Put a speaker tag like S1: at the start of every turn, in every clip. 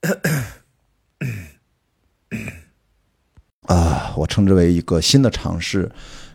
S1: 啊，我称之为一个新的尝试，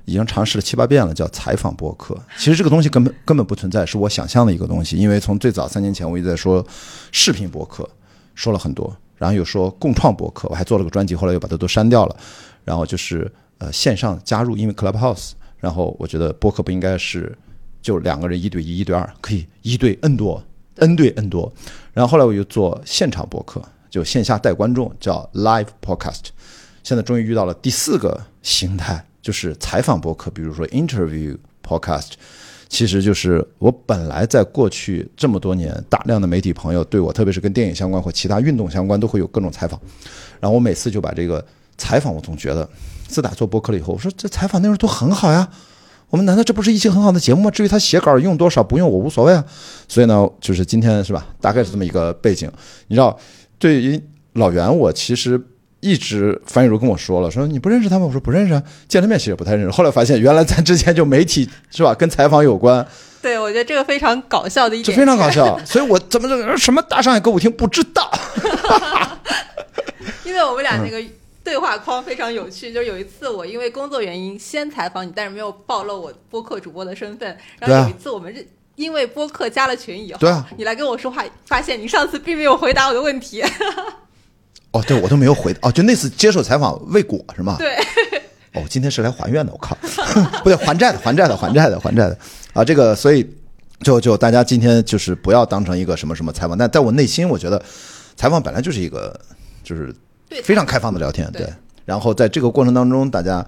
S1: 已经尝试了七八遍了，叫采访播客。其实这个东西根本根本不存在，是我想象的一个东西。因为从最早三年前，我一直在说视频播客，说了很多，然后又说共创播客，我还做了个专辑，后来又把它都删掉了。然后就是呃线上加入，因为 Clubhouse，然后我觉得播客不应该是就两个人一对一、一对二，可以一对 N 多，N 对 N 多。然后后来我又做现场播客，就线下带观众，叫 Live Podcast。现在终于遇到了第四个形态，就是采访播客，比如说 Interview Podcast。其实就是我本来在过去这么多年，大量的媒体朋友对我，特别是跟电影相关或其他运动相关，都会有各种采访。然后我每次就把这个采访，我总觉得自打做播客了以后，我说这采访内容都很好呀。我们难道这不是一期很好的节目吗？至于他写稿用多少不用我无所谓啊。所以呢，就是今天是吧？大概是这么一个背景。你知道，对于老袁，我其实一直樊雨茹跟我说了，说你不认识他吗？我说不认识啊，见了面其实不太认识。后来发现，原来咱之前就媒体是吧，跟采访有关，
S2: 对，我觉得这个非常搞笑的一点，
S1: 这非常搞笑。所以我怎么这什么大上海歌舞厅不知道？
S2: 因为我们俩那个。对话框非常有趣，就是有一次我因为工作原因先采访你，但是没有暴露我播客主播的身份。然后有一次我们是因为播客加了群以后，
S1: 对啊，
S2: 你来跟我说话，发现你上次并没有回答我的问题。
S1: 哦，对，我都没有回哦，就那次接受采访未果是吗？
S2: 对。
S1: 哦，今天是来还愿的，我靠，不对，还债的，还债的，还债的，还债的啊！这个，所以就就大家今天就是不要当成一个什么什么采访，但在我内心，我觉得采访本来就是一个就是。非常开放的聊天，对。然后在这个过程当中，大家，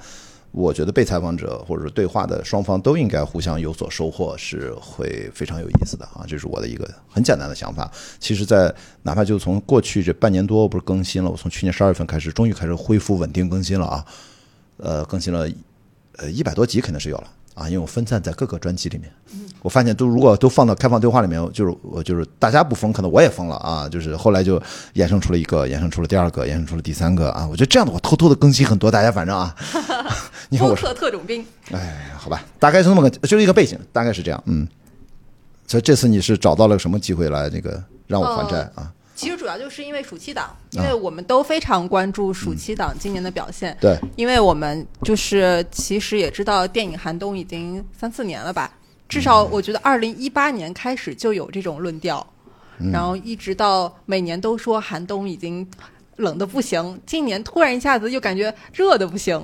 S1: 我觉得被采访者或者说对话的双方都应该互相有所收获，是会非常有意思的啊！这是我的一个很简单的想法。其实，在哪怕就从过去这半年多，我不是更新了，我从去年十二月份开始，终于开始恢复稳定更新了啊！呃，更新了呃一百多集肯定是有了。啊，因为我分散在各个专辑里面，我发现都如果都放到开放对话里面，就是我就是大家不疯，可能我也疯了啊。就是后来就衍生出了一个，衍生出了第二个，衍生出了第三个啊。我觉得这样的话，偷偷的更新很多，大家反正啊 你看我
S2: 特特种兵，
S1: 哎，好吧，大概是那么个，就是一个背景，大概是这样，嗯。所以这次你是找到了什么机会来那个让我还债啊？
S2: 其实主要就是因为暑期档，因为我们都非常关注暑期档今年的表现。
S1: 对，
S2: 因为我们就是其实也知道电影寒冬已经三四年了吧，至少我觉得二零一八年开始就有这种论调，然后一直到每年都说寒冬已经冷的不行，今年突然一下子又感觉热的不行。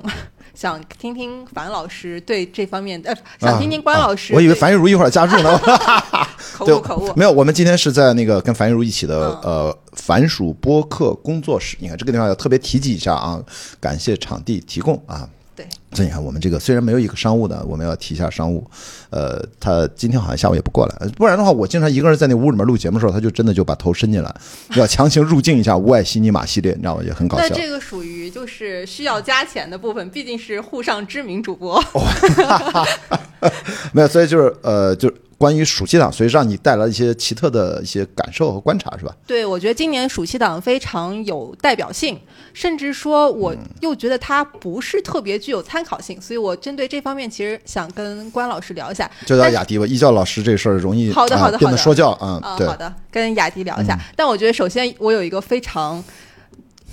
S2: 想听听樊老师对这方面，呃，想听听关老师。
S1: 我以为樊玉茹一会儿加入呢。
S2: 口误口误。
S1: 没有，我们今天是在那个跟樊玉茹一起的呃樊鼠播客工作室。你看这个地方要特别提及一下啊，感谢场地提供啊。
S2: 对，
S1: 所以你看，我们这个虽然没有一个商务的，我们要提一下商务。呃，他今天好像下午也不过来，不然的话，我经常一个人在那屋里面录节目的时候，他就真的就把头伸进来，要强行入境一下《无爱西尼玛》系列，你知道吗？也很搞笑。
S2: 那这个属于就是需要加钱的部分，毕竟是沪上知名主播。
S1: 没有，所以就是呃，就。关于暑期档，所以让你带来一些奇特的一些感受和观察，是吧？
S2: 对，我觉得今年暑期档非常有代表性，甚至说我又觉得它不是特别具有参考性，所以我针对这方面其实想跟关老师聊一下。
S1: 就叫雅迪吧，艺教老师这事儿容易
S2: 好的好的
S1: 好的说教
S2: 啊，
S1: 对，
S2: 好的，跟雅迪聊一下。但我觉得首先我有一个非常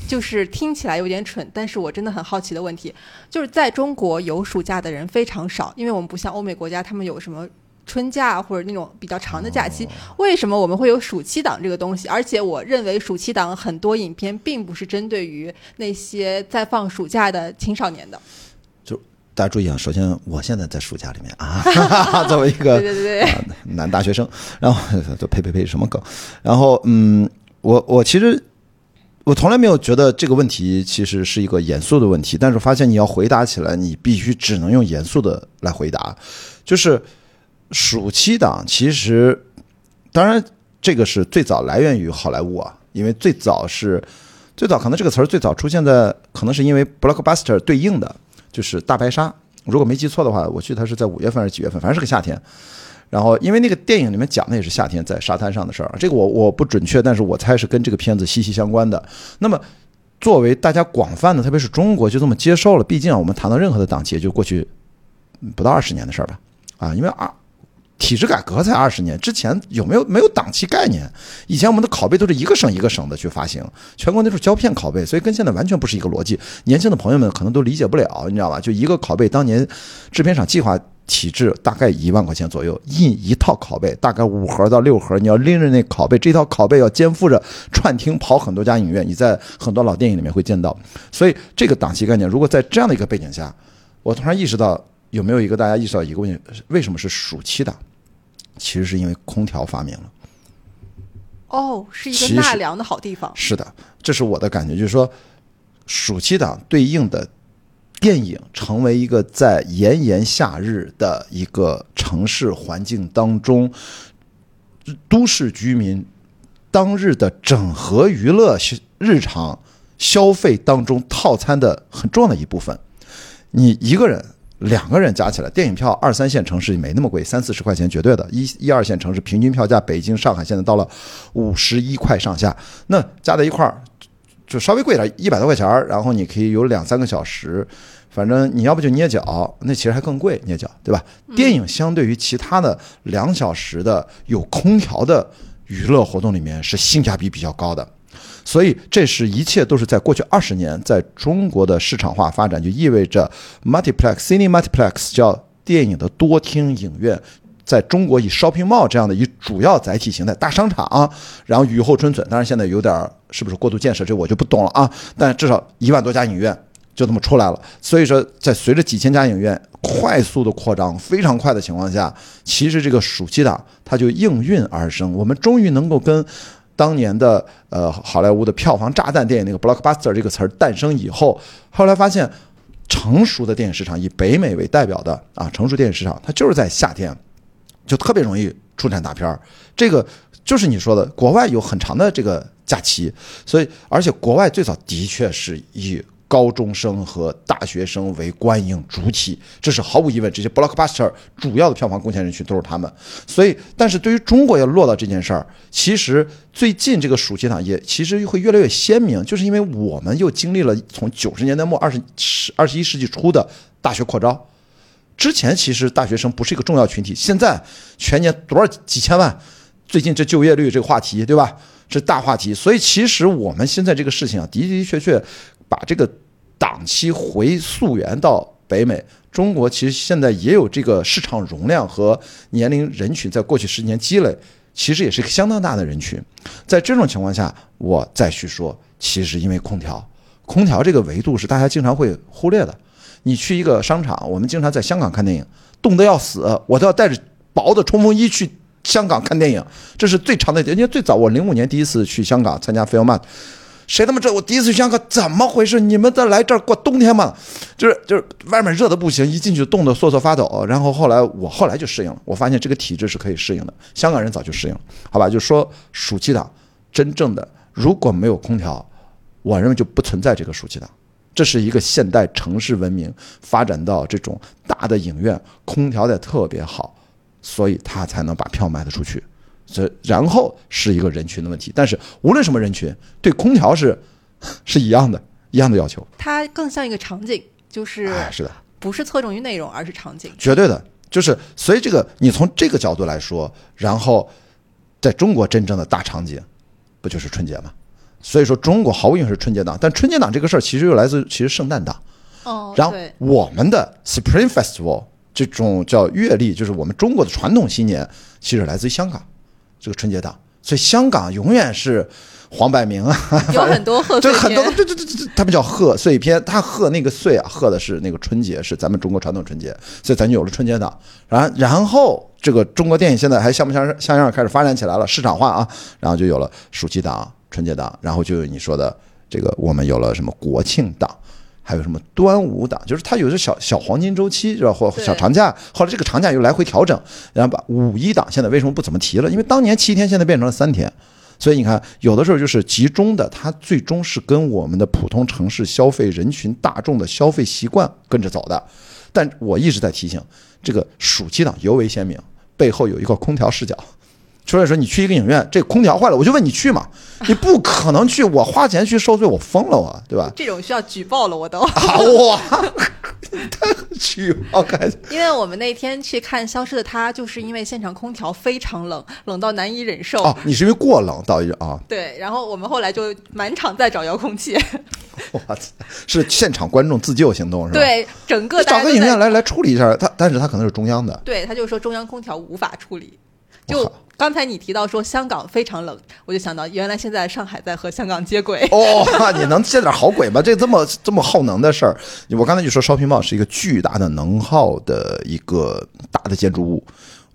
S2: 就是听起来有点蠢，但是我真的很好奇的问题，就是在中国有暑假的人非常少，因为我们不像欧美国家，他们有什么。春假或者那种比较长的假期，为什么我们会有暑期档这个东西？而且我认为暑期档很多影片并不是针对于那些在放暑假的青少年的。
S1: 就大家注意啊，首先我现在在暑假里面啊，作为一个
S2: 对对对
S1: 男大学生，然后就呸呸呸什么梗？然后嗯，我我其实我从来没有觉得这个问题其实是一个严肃的问题，但是发现你要回答起来，你必须只能用严肃的来回答，就是。暑期档其实，当然这个是最早来源于好莱坞啊，因为最早是最早可能这个词儿最早出现在可能是因为 blockbuster 对应的就是大白鲨，如果没记错的话，我记得它是在五月份还是几月份，反正是个夏天。然后因为那个电影里面讲的也是夏天在沙滩上的事儿，这个我我不准确，但是我猜是跟这个片子息息相关的。那么作为大家广泛的，特别是中国就这么接受了，毕竟，我们谈到任何的档期，也就过去不到二十年的事儿吧，啊，因为二。体制改革才二十年，之前有没有没有档期概念？以前我们的拷贝都是一个省一个省的去发行，全国那时候胶片拷贝，所以跟现在完全不是一个逻辑。年轻的朋友们可能都理解不了，你知道吧？就一个拷贝，当年制片厂计划体制大概一万块钱左右，印一套拷贝，大概五盒到六盒，你要拎着那拷贝，这套拷贝要肩负着串听跑很多家影院，你在很多老电影里面会见到。所以这个档期概念，如果在这样的一个背景下，我突然意识到，有没有一个大家意识到一个问题：为什么是暑期档？其实是因为空调发明了。
S2: 哦，是一个纳凉的好地方。
S1: 是的，这是我的感觉，就是说，暑期档对应的电影成为一个在炎炎夏日的一个城市环境当中，都市居民当日的整合娱乐消日常消费当中套餐的很重要的一部分。你一个人、两个人加起来，电影票二三线城市没那么贵，三四十块钱绝对的。一一二线城市平均票价，北京、上海现在到了五十一块上下，那加在一块儿就稍微贵点，一百多块钱儿，然后你可以有两三个小时。反正你要不就捏脚，那其实还更贵，捏脚，对吧？电影相对于其他的两小时的有空调的娱乐活动里面是性价比比较高的。所以，这是一切都是在过去二十年，在中国的市场化发展，就意味着 multiplex、cine multiplex 叫电影的多厅影院，在中国以 shopping mall 这样的一主要载体形态大商场啊，然后雨后春笋。当然，现在有点儿是不是过度建设，这我就不懂了啊。但至少一万多家影院就这么出来了。所以说，在随着几千家影院快速的扩张、非常快的情况下，其实这个暑期档它就应运而生。我们终于能够跟当年的呃好莱坞的票房炸弹电影那个 blockbuster 这个词儿诞生以后，后来发现成熟的电影市场以北美为代表的啊成熟电影市场，它就是在夏天就特别容易出产大片儿。这个就是你说的，国外有很长的这个假期，所以而且国外最早的确是以高中生和大学生为观影主体，这是毫无疑问。这些 blockbuster 主要的票房贡献人群都是他们。所以，但是对于中国要落到这件事儿，其实最近这个暑期档也其实会越来越鲜明，就是因为我们又经历了从九十年代末二十十二十一世纪初的大学扩招。之前其实大学生不是一个重要群体，现在全年多少几千万，最近这就业率这个话题，对吧？这大话题。所以其实我们现在这个事情啊，的的确确把这个档期回溯源到北美。中国其实现在也有这个市场容量和年龄人群，在过去十年积累，其实也是一个相当大的人群。在这种情况下，我再去说，其实因为空调，空调这个维度是大家经常会忽略的。你去一个商场，我们经常在香港看电影，冻得要死，我都要带着薄的冲锋衣去香港看电影，这是最长的。人家最早，我零五年第一次去香港参加 f i l m a 谁他妈知道我第一次去香港怎么回事？你们在来这儿过冬天吗？就是就是外面热的不行，一进去冻得瑟瑟发抖。然后后来我后来就适应了，我发现这个体质是可以适应的。香港人早就适应了，好吧？就说暑期档真正的如果没有空调，我认为就不存在这个暑期档。这是一个现代城市文明发展到这种大的影院，空调得特别好，所以他才能把票卖得出去。所以然后是一个人群的问题，但是无论什么人群，对空调是是一样的，一样的要求。
S2: 它更像一个场景，就是
S1: 哎，是的，
S2: 不是侧重于内容，而是场景。
S1: 绝对的，就是所以这个你从这个角度来说，然后在中国真正的大场景，不就是春节吗？所以说中国毫无疑问是春节档，但春节档这个事儿其实又来自其实圣诞档。
S2: 哦，
S1: 然后，我们的 Spring Festival 这种叫月历，就是我们中国的传统新年，其实来自于香港这个春节档。所以香港永远是黄百鸣啊，
S2: 有很多贺岁
S1: 这很多对对对，他们叫贺岁片，他贺那个岁啊，贺的是那个春节，是咱们中国传统春节，所以咱就有了春节档。然然后这个中国电影现在还像不像像样开始发展起来了，市场化啊，然后就有了暑期档、春节档，然后就有你说的这个我们有了什么国庆档。还有什么端午档，就是它有些小小黄金周期，是吧？或小长假，后来这个长假又来回调整，然后把五一档现在为什么不怎么提了？因为当年七天，现在变成了三天，所以你看，有的时候就是集中的，它最终是跟我们的普通城市消费人群大众的消费习惯跟着走的。但我一直在提醒，这个暑期档尤为鲜明，背后有一个空调视角，出来说你去一个影院，这空调坏了，我就问你去嘛？你不可能去，我花钱去受罪，我疯了我，对吧？
S2: 这种需要举报了，我都。
S1: 好 哇，举报开，
S2: 因为我们那天去看《消失的她》，就是因为现场空调非常冷，冷到难以忍受。
S1: 哦，你是因为过冷导致啊？
S2: 对，然后我们后来就满场在找遥控器。
S1: 我操，是现场观众自救行动是吧？
S2: 对，整个
S1: 找个影院来来处理一下，他但是他可能是中央的。
S2: 对，他就说中央空调无法处理，就。刚才你提到说香港非常冷，我就想到原来现在上海在和香港接轨。
S1: 哦，你能接点好轨吗？这这么这么耗能的事儿，我刚才就说 shopping mall 是一个巨大的能耗的一个大的建筑物。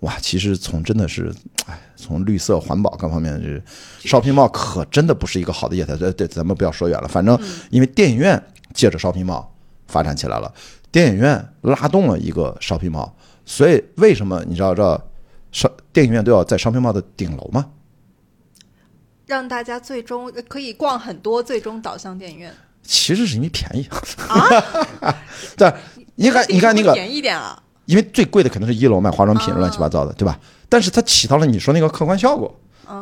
S1: 哇，其实从真的是，哎，从绿色环保各方面，这 shopping mall 可真的不是一个好的业态。对对，咱们不要说远了，反正因为电影院借着 shopping mall 发展起来了，电影院拉动了一个 shopping mall，所以为什么你知道这？商电影院都要在商品贸的顶楼吗？
S2: 让大家最终可以逛很多，最终导向电影院。
S1: 其实是因为便宜啊！对，你看，你看那个
S2: 便宜点啊！
S1: 因为最贵的肯定是一楼卖化妆品，乱七八糟的，对吧？但是它起到了你说那个客观效果，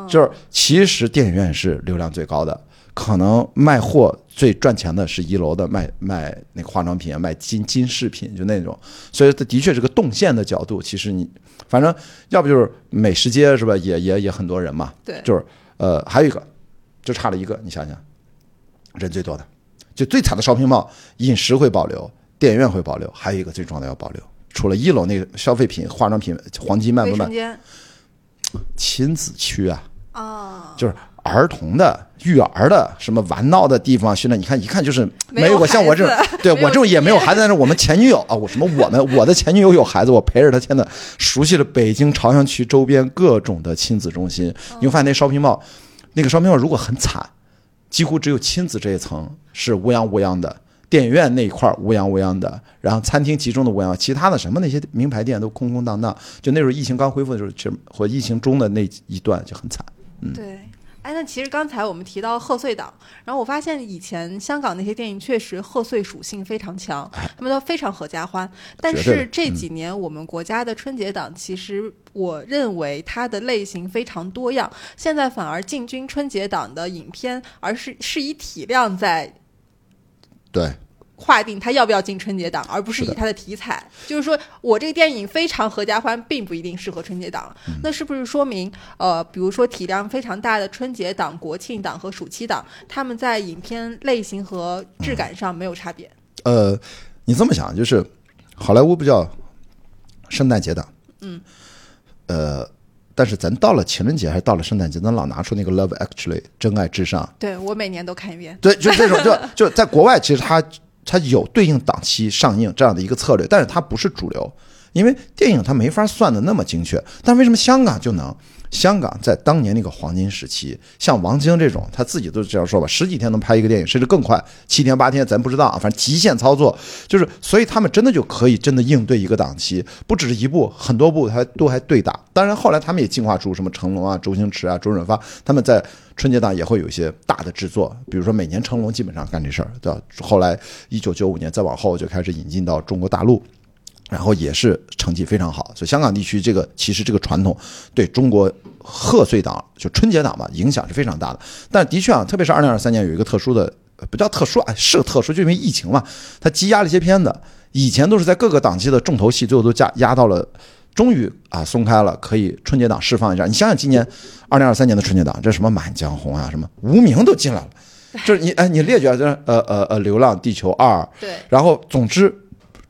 S1: 就是其实电影院是流量最高的。可能卖货最赚钱的是一楼的卖卖那个化妆品啊，卖金金饰品就那种，所以它的确是个动线的角度。其实你反正要不就是美食街是吧？也也也很多人嘛。
S2: 对，
S1: 就是呃还有一个就差了一个，你想想，人最多的就最惨的烧瓶帽，饮食会保留，电影院会保留，还有一个最重要的要保留，除了一楼那个消费品、化妆品、黄金卖不卖？亲子区啊。
S2: 啊，
S1: 就是。儿童的、育儿的、什么玩闹的地方，现在你看一看就是没有我像我这种，对我这种也没有孩子，但是我们前女友啊，我什么我们我的前女友有孩子，我陪着她，现在熟悉了北京朝阳区周边各种的亲子中心。你会发现那烧瓶帽，那个烧瓶帽如果很惨，几乎只有亲子这一层是乌泱乌泱的，电影院那一块乌泱乌泱的，然后餐厅集中的乌泱，其他的什么那些名牌店都空空荡荡。就那时候疫情刚恢复的时候，其实或疫情中的那一段就很惨。嗯，
S2: 对。哎，那其实刚才我们提到贺岁档，然后我发现以前香港那些电影确实贺岁属性非常强，他们都非常合家欢。但是这几年我们国家的春节档，其实我认为它的类型非常多样，现在反而进军春节档的影片，而是是以体量在
S1: 对。
S2: 划定它要不要进春节档，而不是以它的题材。就是说我这个电影非常合家欢，并不一定适合春节档。那是不是说明，呃，比如说体量非常大的春节档、国庆档和暑期档，他们在影片类型和质感上没有差别？
S1: 呃，你这么想，就是好莱坞不叫圣诞节档，
S2: 嗯，
S1: 呃，但是咱到了情人节还是到了圣诞节，咱老拿出那个《Love Actually》真爱至上。
S2: 对我每年都看一遍。
S1: 对，就这种，就就在国外，其实它。它有对应档期上映这样的一个策略，但是它不是主流，因为电影它没法算的那么精确。但为什么香港就能？香港在当年那个黄金时期，像王晶这种，他自己都这样说吧，十几天能拍一个电影，甚至更快，七天八天咱不知道啊，反正极限操作，就是所以他们真的就可以真的应对一个档期，不只是一部，很多部他都还对打。当然后来他们也进化出什么成龙啊、周星驰啊、周润发，他们在春节档也会有一些大的制作，比如说每年成龙基本上干这事儿，对吧？后来一九九五年再往后就开始引进到中国大陆。然后也是成绩非常好，所以香港地区这个其实这个传统对中国贺岁档就春节档吧影响是非常大的。但的确啊，特别是二零二三年有一个特殊的，不叫特殊啊，是个特殊，就因为疫情嘛，它积压了一些片子。以前都是在各个档期的重头戏，最后都加压到了，终于啊松开了，可以春节档释放一下。你想想今年二零二三年的春节档，这什么《满江红》啊，什么《无名》都进来了，就是你哎，你列举啊，就是呃呃呃，《流浪地球二》，
S2: 对，
S1: 然后总之。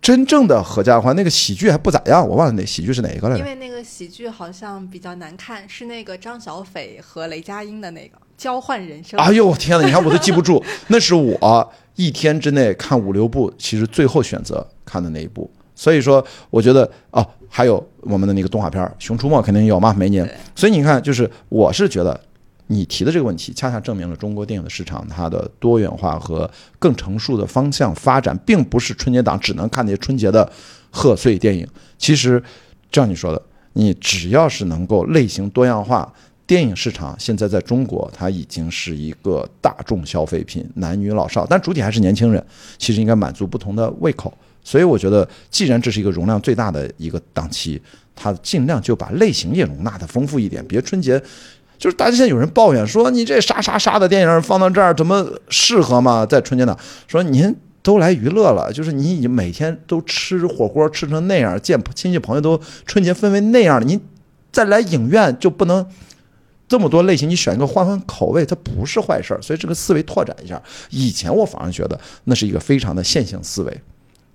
S1: 真正的合家欢，那个喜剧还不咋样，我忘了那喜剧是哪一个了？
S2: 因为那个喜剧好像比较难看，是那个张小斐和雷佳音的那个交换人生。
S1: 哎呦我天哪！你看我都记不住，那是我一天之内看五六部，其实最后选择看的那一部。所以说，我觉得哦，还有我们的那个动画片《熊出没》肯定有嘛，每年。所以你看，就是我是觉得。你提的这个问题，恰恰证明了中国电影的市场它的多元化和更成熟的方向发展，并不是春节档只能看那些春节的贺岁电影。其实，就像你说的，你只要是能够类型多样化，电影市场现在在中国它已经是一个大众消费品，男女老少，但主体还是年轻人。其实应该满足不同的胃口。所以我觉得，既然这是一个容量最大的一个档期，它尽量就把类型也容纳的丰富一点，别春节。就是大家现在有人抱怨说，你这杀杀杀的电影放到这儿，怎么适合吗？在春节档，说您都来娱乐了，就是你已经每天都吃火锅吃成那样，见亲戚朋友都春节氛围那样了，您再来影院就不能这么多类型，你选一个换换口味，它不是坏事儿。所以这个思维拓展一下，以前我反而觉得那是一个非常的线性思维。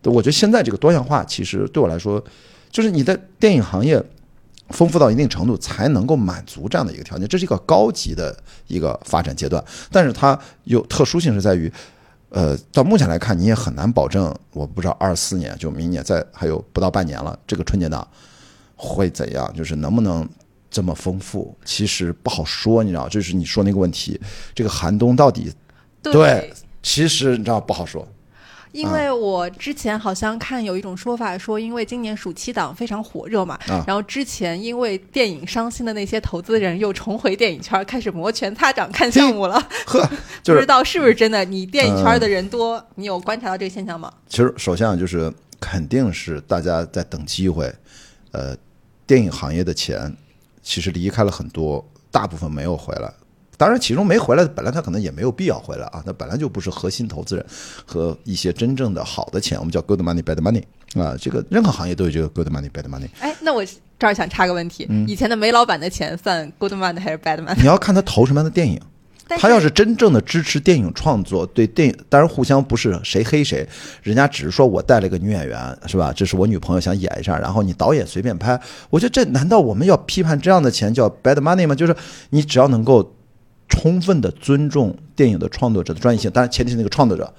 S1: 我觉得现在这个多样化，其实对我来说，就是你的电影行业丰富到一定程度，才能够满足这样的一个条件。这是一个高级的一个发展阶段，但是它有特殊性是在于，呃，到目前来看，你也很难保证，我不知道二四年就明年再还有不到半年了，这个春节档会怎样，就是能不能这么丰富，其实不好说，你知道，就是你说那个问题，这个寒冬到底对，其实你知道不好说。
S2: 因为我之前好像看有一种说法，说因为今年暑期档非常火热嘛，然后之前因为电影伤心的那些投资人又重回电影圈，开始摩拳擦掌看项目了。
S1: 呵，
S2: 不知道是不是真的？你电影圈的人多，你有观察到这个现象吗？
S1: 其实，首先就是肯定是大家在等机会。呃，电影行业的钱其实离开了很多，大部分没有回来。当然，其中没回来的，本来他可能也没有必要回来啊。他本来就不是核心投资人和一些真正的好的钱，我们叫 good money bad money 啊。这个任何行业都有这个 good money bad money。
S2: 哎，那我这儿想插个问题：以前的煤老板的钱算 good money 还是 bad money？
S1: 你要看他投什么样的电影。他要是真正的支持电影创作，对电影当然互相不是谁黑谁，人家只是说我带了一个女演员是吧？这是我女朋友想演一下，然后你导演随便拍。我觉得这难道我们要批判这样的钱叫 bad money 吗？就是你只要能够。充分的尊重电影的创作者的专业性，当然前提是那个创作者，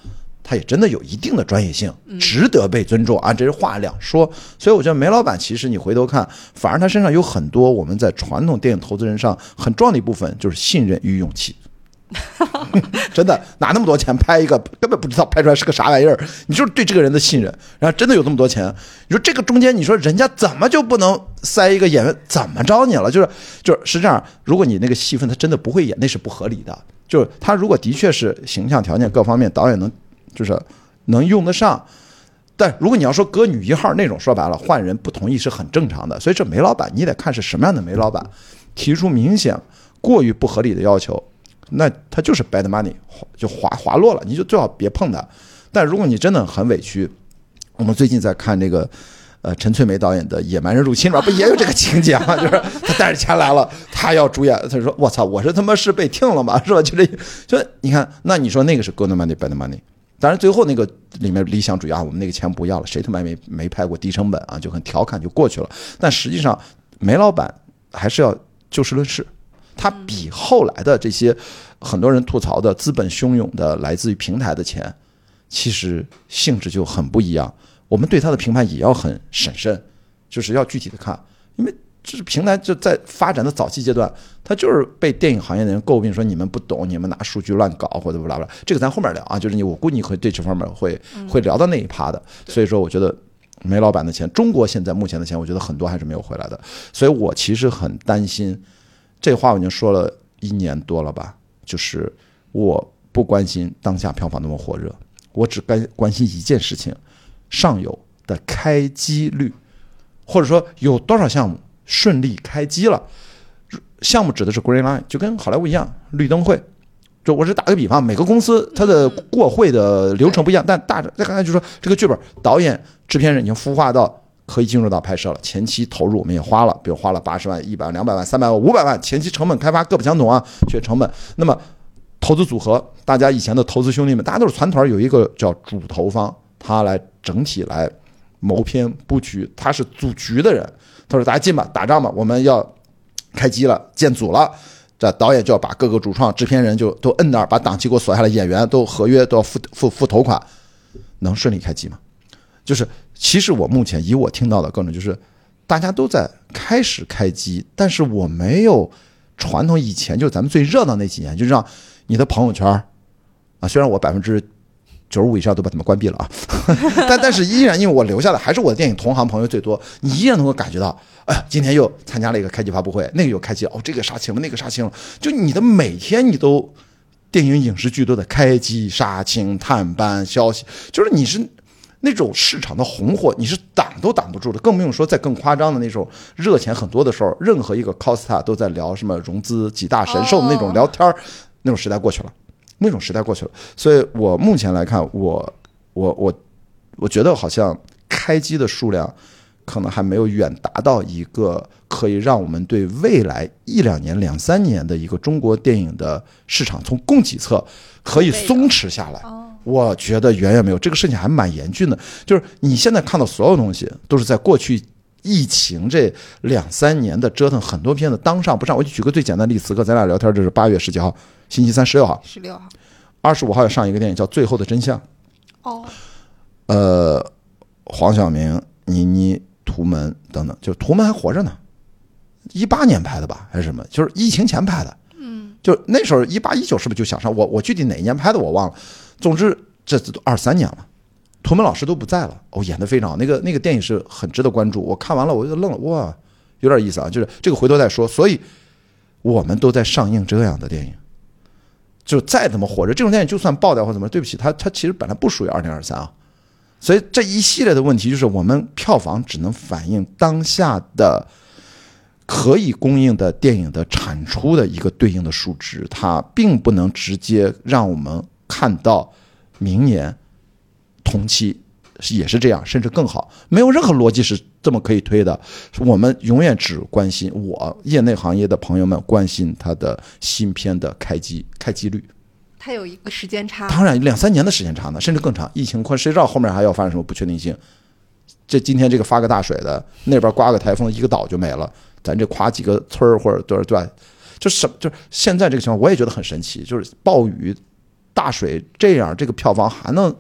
S1: 他也真的有一定的专业性，值得被尊重啊，这是话两说。所以我觉得梅老板其实你回头看，反而他身上有很多我们在传统电影投资人上很重要的一部分，就是信任与勇气。真的拿那么多钱拍一个根本不知道拍出来是个啥玩意儿，你就是对这个人的信任。然后真的有这么多钱，你说这个中间，你说人家怎么就不能塞一个演员？怎么着你了？就是就是是这样。如果你那个戏份他真的不会演，那是不合理的。就是他如果的确是形象条件各方面导演能就是能用得上，但如果你要说搁女一号那种，说白了换人不同意是很正常的。所以这煤老板你得看是什么样的煤老板，提出明显过于不合理的要求。那他就是 bad money，就滑滑落了，你就最好别碰他。但如果你真的很委屈，我们最近在看这个，呃，陈翠梅导演的《野蛮人入侵》里边不也有这个情节吗？就是他带着钱来了，他要主演，他说：“我操，我是他妈是被听了吗？是吧？”就这，就你看，那你说那个是 good money bad money？当然最后那个里面理想主义啊，我们那个钱不要了，谁他妈没没拍过低成本啊？就很调侃就过去了。但实际上，梅老板还是要就事论事。它比后来的这些很多人吐槽的资本汹涌的来自于平台的钱，其实性质就很不一样。我们对它的评判也要很审慎，就是要具体的看，因为这是平台就在发展的早期阶段，它就是被电影行业的人诟病说你们不懂，你们拿数据乱搞或者不拉不拉。这个咱后面聊啊，就是你我估计你会对这方面会会聊到那一趴的。所以说，我觉得煤老板的钱，中国现在目前的钱，我觉得很多还是没有回来的。所以我其实很担心。这话我已经说了一年多了吧，就是我不关心当下票房那么火热，我只关关心一件事情：上游的开机率，或者说有多少项目顺利开机了。项目指的是 green line，就跟好莱坞一样，绿灯会。就我是打个比方，每个公司它的过会的流程不一样，但大致再刚才就说这个剧本，导演、制片人已经孵化到。可以进入到拍摄了，前期投入我们也花了，比如花了八十万、一百万、两百万、三百万、五百万，前期成本开发各不相同啊，这成本。那么投资组合，大家以前的投资兄弟们，大家都是团团，有一个叫主投方，他来整体来谋篇布局，他是组局的人。他说：“大家进吧，打仗吧，我们要开机了，建组了。这导演就要把各个主创、制片人就都摁那儿，把档期给我锁下来，演员都合约都要付付付头款，能顺利开机吗？就是。”其实我目前以我听到的各种就是，大家都在开始开机，但是我没有传统以前就咱们最热闹那几年，就让你的朋友圈啊，虽然我百分之九十五以上都把他们关闭了啊，但但是依然因为我留下的还是我的电影同行朋友最多，你依然能够感觉到，哎，今天又参加了一个开机发布会，那个又开机哦，这个杀青了，那个杀青了，就你的每天你都电影影视剧都在开机杀青探班消息，就是你是。那种市场的红火，你是挡都挡不住的，更不用说在更夸张的那种热钱很多的时候，任何一个 Costa 都在聊什么融资几大神兽的那种聊天儿，那种时代过去了，那种时代过去了。所以我目前来看，我我我我觉得好像开机的数量可能还没有远达到一个可以让我们对未来一两年、两三年的一个中国电影的市场从供给侧可以松弛下来。我觉得远远没有这个事情还蛮严峻的，就是你现在看到所有东西都是在过去疫情这两三年的折腾，很多片子当上不上。我就举个最简单的例子，此刻咱俩聊天，这是八月十几号，星期三十六号，
S2: 十六号，
S1: 二十五号要上一个电影叫《最后的真相》，
S2: 哦，
S1: 呃，黄晓明、倪妮、图门等等，就图门还活着呢，一八年拍的吧，还是什么？就是疫情前拍的。就那时候一八一九是不是就想上？我我具体哪一年拍的我忘了。总之，这都二三年了，图门老师都不在了。哦，演的非常好，那个那个电影是很值得关注。我看完了，我就愣了，哇，有点意思啊。就是这个回头再说。所以，我们都在上映这样的电影，就再怎么火热，这种电影就算爆掉或怎么，对不起，它它其实本来不属于二零二三啊。所以这一系列的问题，就是我们票房只能反映当下的可以供应的电影的产出的一个对应的数值，它并不能直接让我们。看到明年同期也是这样，甚至更好，没有任何逻辑是这么可以推的。我们永远只关心我业内行业的朋友们关心它的新片的开机开机率。
S2: 它有一个时间差，
S1: 当然两三年的时间差呢，甚至更长。疫情快，谁知道后面还要发生什么不确定性？这今天这个发个大水的，那边刮个台风，一个岛就没了。咱这夸几个村儿或者对对，就什就现在这个情况，我也觉得很神奇，就是暴雨。大水这样，这个票房还能，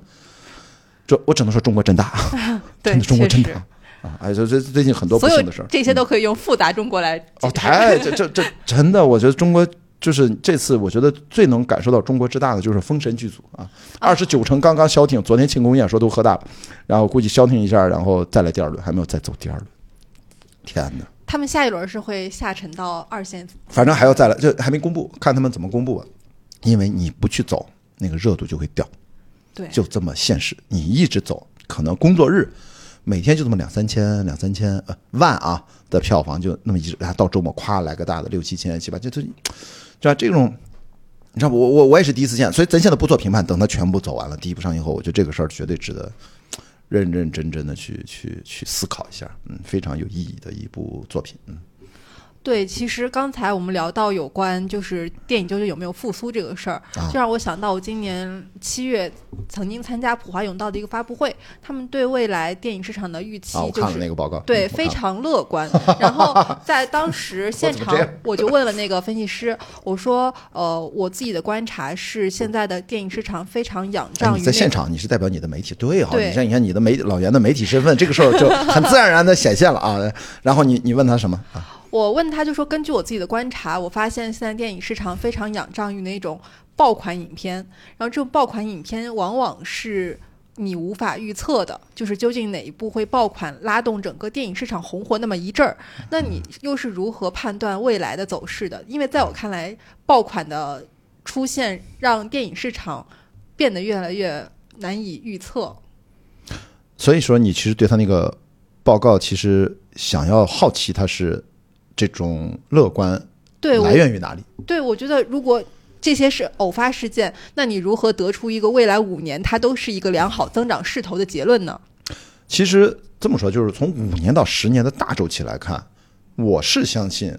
S1: 这我只能说中国真大，
S2: 对，
S1: 中国真大啊！哎，这这最近很多不幸的事儿，
S2: 这些都可以用复杂中国来
S1: 哦，太这这这真的，我觉得中国就是这次，我觉得最能感受到中国之大的就是封神剧组啊，二十九城刚刚消停，昨天庆功宴说都喝大了，然后估计消停一下，然后再来第二轮，还没有再走第二轮，天哪！
S2: 他们下一轮是会下沉到二线，
S1: 反正还要再来，就还没公布，看他们怎么公布吧，因为你不去走。那个热度就会掉，
S2: 对，
S1: 就这么现实。你一直走，可能工作日每天就这么两三千、两三千呃万啊的票房，就那么一直，然后到周末咵来个大的六七千、七八千，就就这种，你知道？我我我也是第一次见，所以咱现在不做评判，等它全部走完了，第一部上映后，我觉得这个事儿绝对值得认认真真的去去去思考一下，嗯，非常有意义的一部作品，嗯。
S2: 对，其实刚才我们聊到有关就是电影究竟有没有复苏这个事儿，就让我想到我今年七月曾经参加普华永道的一个发布会，他们对未来电影市场的预期就是
S1: 那个报告，
S2: 对非常乐观。然后在当时 现场，我就问了那个分析师，我说：“呃，我自己的观察是现在的电影市场非常仰仗于
S1: 在现场，你是代表你的媒体，对哈？你像你看你的媒老袁的媒体身份，这个时候就很自然而然的显现了啊。然后你你问他什么啊？”
S2: 我问他就说，根据我自己的观察，我发现现在电影市场非常仰仗于那种爆款影片，然后这种爆款影片往往是你无法预测的，就是究竟哪一部会爆款拉动整个电影市场红火那么一阵儿，那你又是如何判断未来的走势的？因为在我看来，爆款的出现让电影市场变得越来越难以预测。
S1: 所以说，你其实对他那个报告，其实想要好奇他是。这种乐观
S2: 对
S1: 来源于哪里？
S2: 对，我觉得如果这些是偶发事件，那你如何得出一个未来五年它都是一个良好增长势头的结论呢？
S1: 其实这么说，就是从五年到十年的大周期来看，我是相信，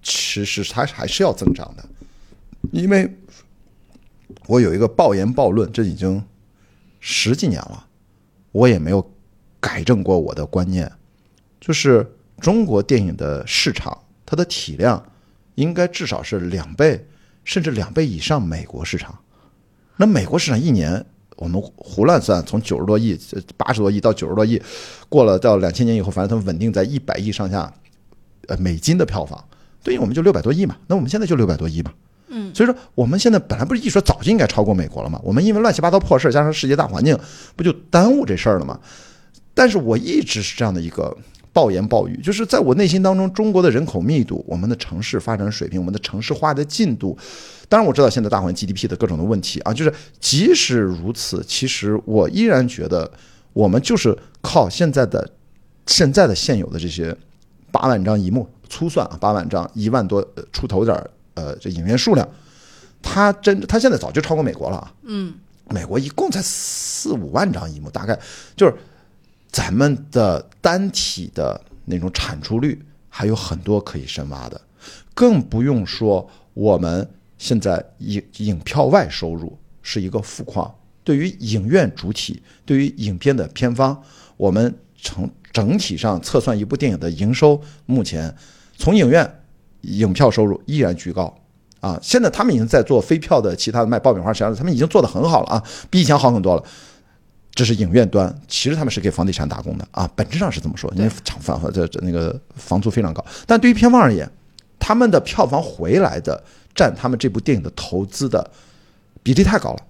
S1: 其实它还是要增长的，因为我有一个暴言暴论，这已经十几年了，我也没有改正过我的观念，就是。中国电影的市场，它的体量应该至少是两倍，甚至两倍以上美国市场。那美国市场一年，我们胡乱算，从九十多亿、八十多亿到九十多亿，过了到两千年以后，反正它稳定在一百亿上下，呃，美金的票房，对应我们就六百多亿嘛。那我们现在就六百多亿嘛。
S2: 嗯，
S1: 所以说我们现在本来不是一说早就应该超过美国了吗？我们因为乱七八糟破事加上世界大环境，不就耽误这事儿了吗？但是我一直是这样的一个。暴言暴语，就是在我内心当中，中国的人口密度、我们的城市发展水平、我们的城市化的进度，当然我知道现在大环境 GDP 的各种的问题啊，就是即使如此，其实我依然觉得我们就是靠现在的现在的现有的这些八万张一幕，粗算啊，八万张一万多呃出头点儿呃这影院数量，它真它现在早就超过美国了啊。
S2: 嗯，
S1: 美国一共才四五万张一幕，大概就是咱们的单体的那种产出率还有很多可以深挖的，更不用说我们现在影影票外收入是一个负矿。对于影院主体，对于影片的片方，我们成整体上测算一部电影的营收，目前从影院影票收入依然居高。啊，现在他们已经在做飞票的其他的卖爆米花，实际上他们已经做得很好了啊，比以前好很多了。这是影院端，其实他们是给房地产打工的啊，本质上是这么说，因为厂房和这这那个房租非常高。但对于片方而言，他们的票房回来的占他们这部电影的投资的比例太高了，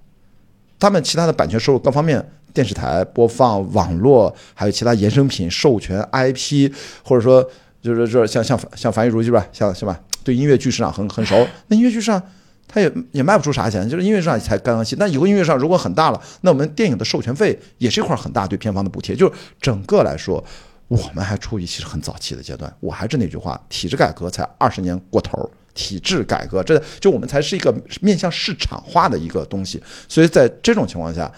S1: 他们其他的版权收入各方面，电视台播放、网络，还有其他衍生品、授权、IP，或者说就是说像像像樊玉茹是吧，像是吧？对音乐剧市场很很熟，那音乐剧市场它也也卖不出啥钱，就是音乐上才刚刚起。那有个音乐上如果很大了，那我们电影的授权费也是一块很大对片方的补贴。就是整个来说，我们还处于其实很早期的阶段。我还是那句话，体制改革才二十年过头，体制改革这就我们才是一个面向市场化的一个东西。所以在这种情况下，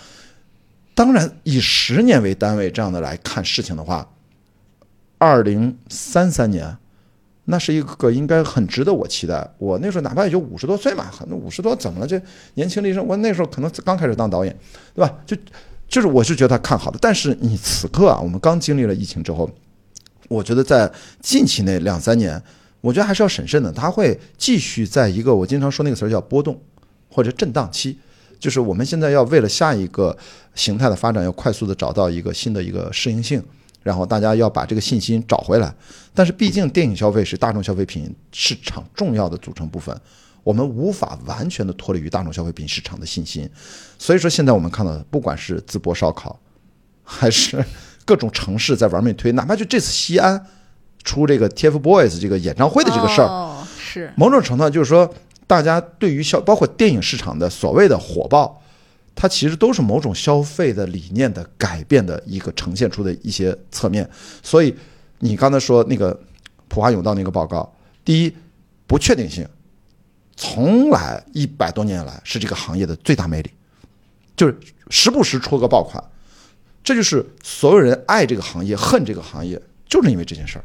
S1: 当然以十年为单位这样的来看事情的话，二零三三年。那是一个应该很值得我期待。我那时候哪怕也就五十多岁嘛，很多五十多怎么了？这年轻力盛，我那时候可能刚开始当导演，对吧？就就是我是觉得他看好的。但是你此刻啊，我们刚经历了疫情之后，我觉得在近期内两三年，我觉得还是要审慎的。他会继续在一个我经常说那个词儿叫波动或者震荡期，就是我们现在要为了下一个形态的发展，要快速的找到一个新的一个适应性。然后大家要把这个信心找回来，但是毕竟电影消费是大众消费品市场重要的组成部分，我们无法完全的脱离于大众消费品市场的信心。所以说，现在我们看到的，不管是淄博烧烤，还是各种城市在玩命推，哪怕就这次西安出这个 TFBOYS 这个演唱会的这个事
S2: 儿，是
S1: 某种程度就是说，大家对于消包括电影市场的所谓的火爆。它其实都是某种消费的理念的改变的一个呈现出的一些侧面，所以你刚才说那个普华永道那个报告，第一不确定性，从来一百多年来是这个行业的最大魅力，就是时不时出个爆款，这就是所有人爱这个行业恨这个行业，就是因为这件事儿。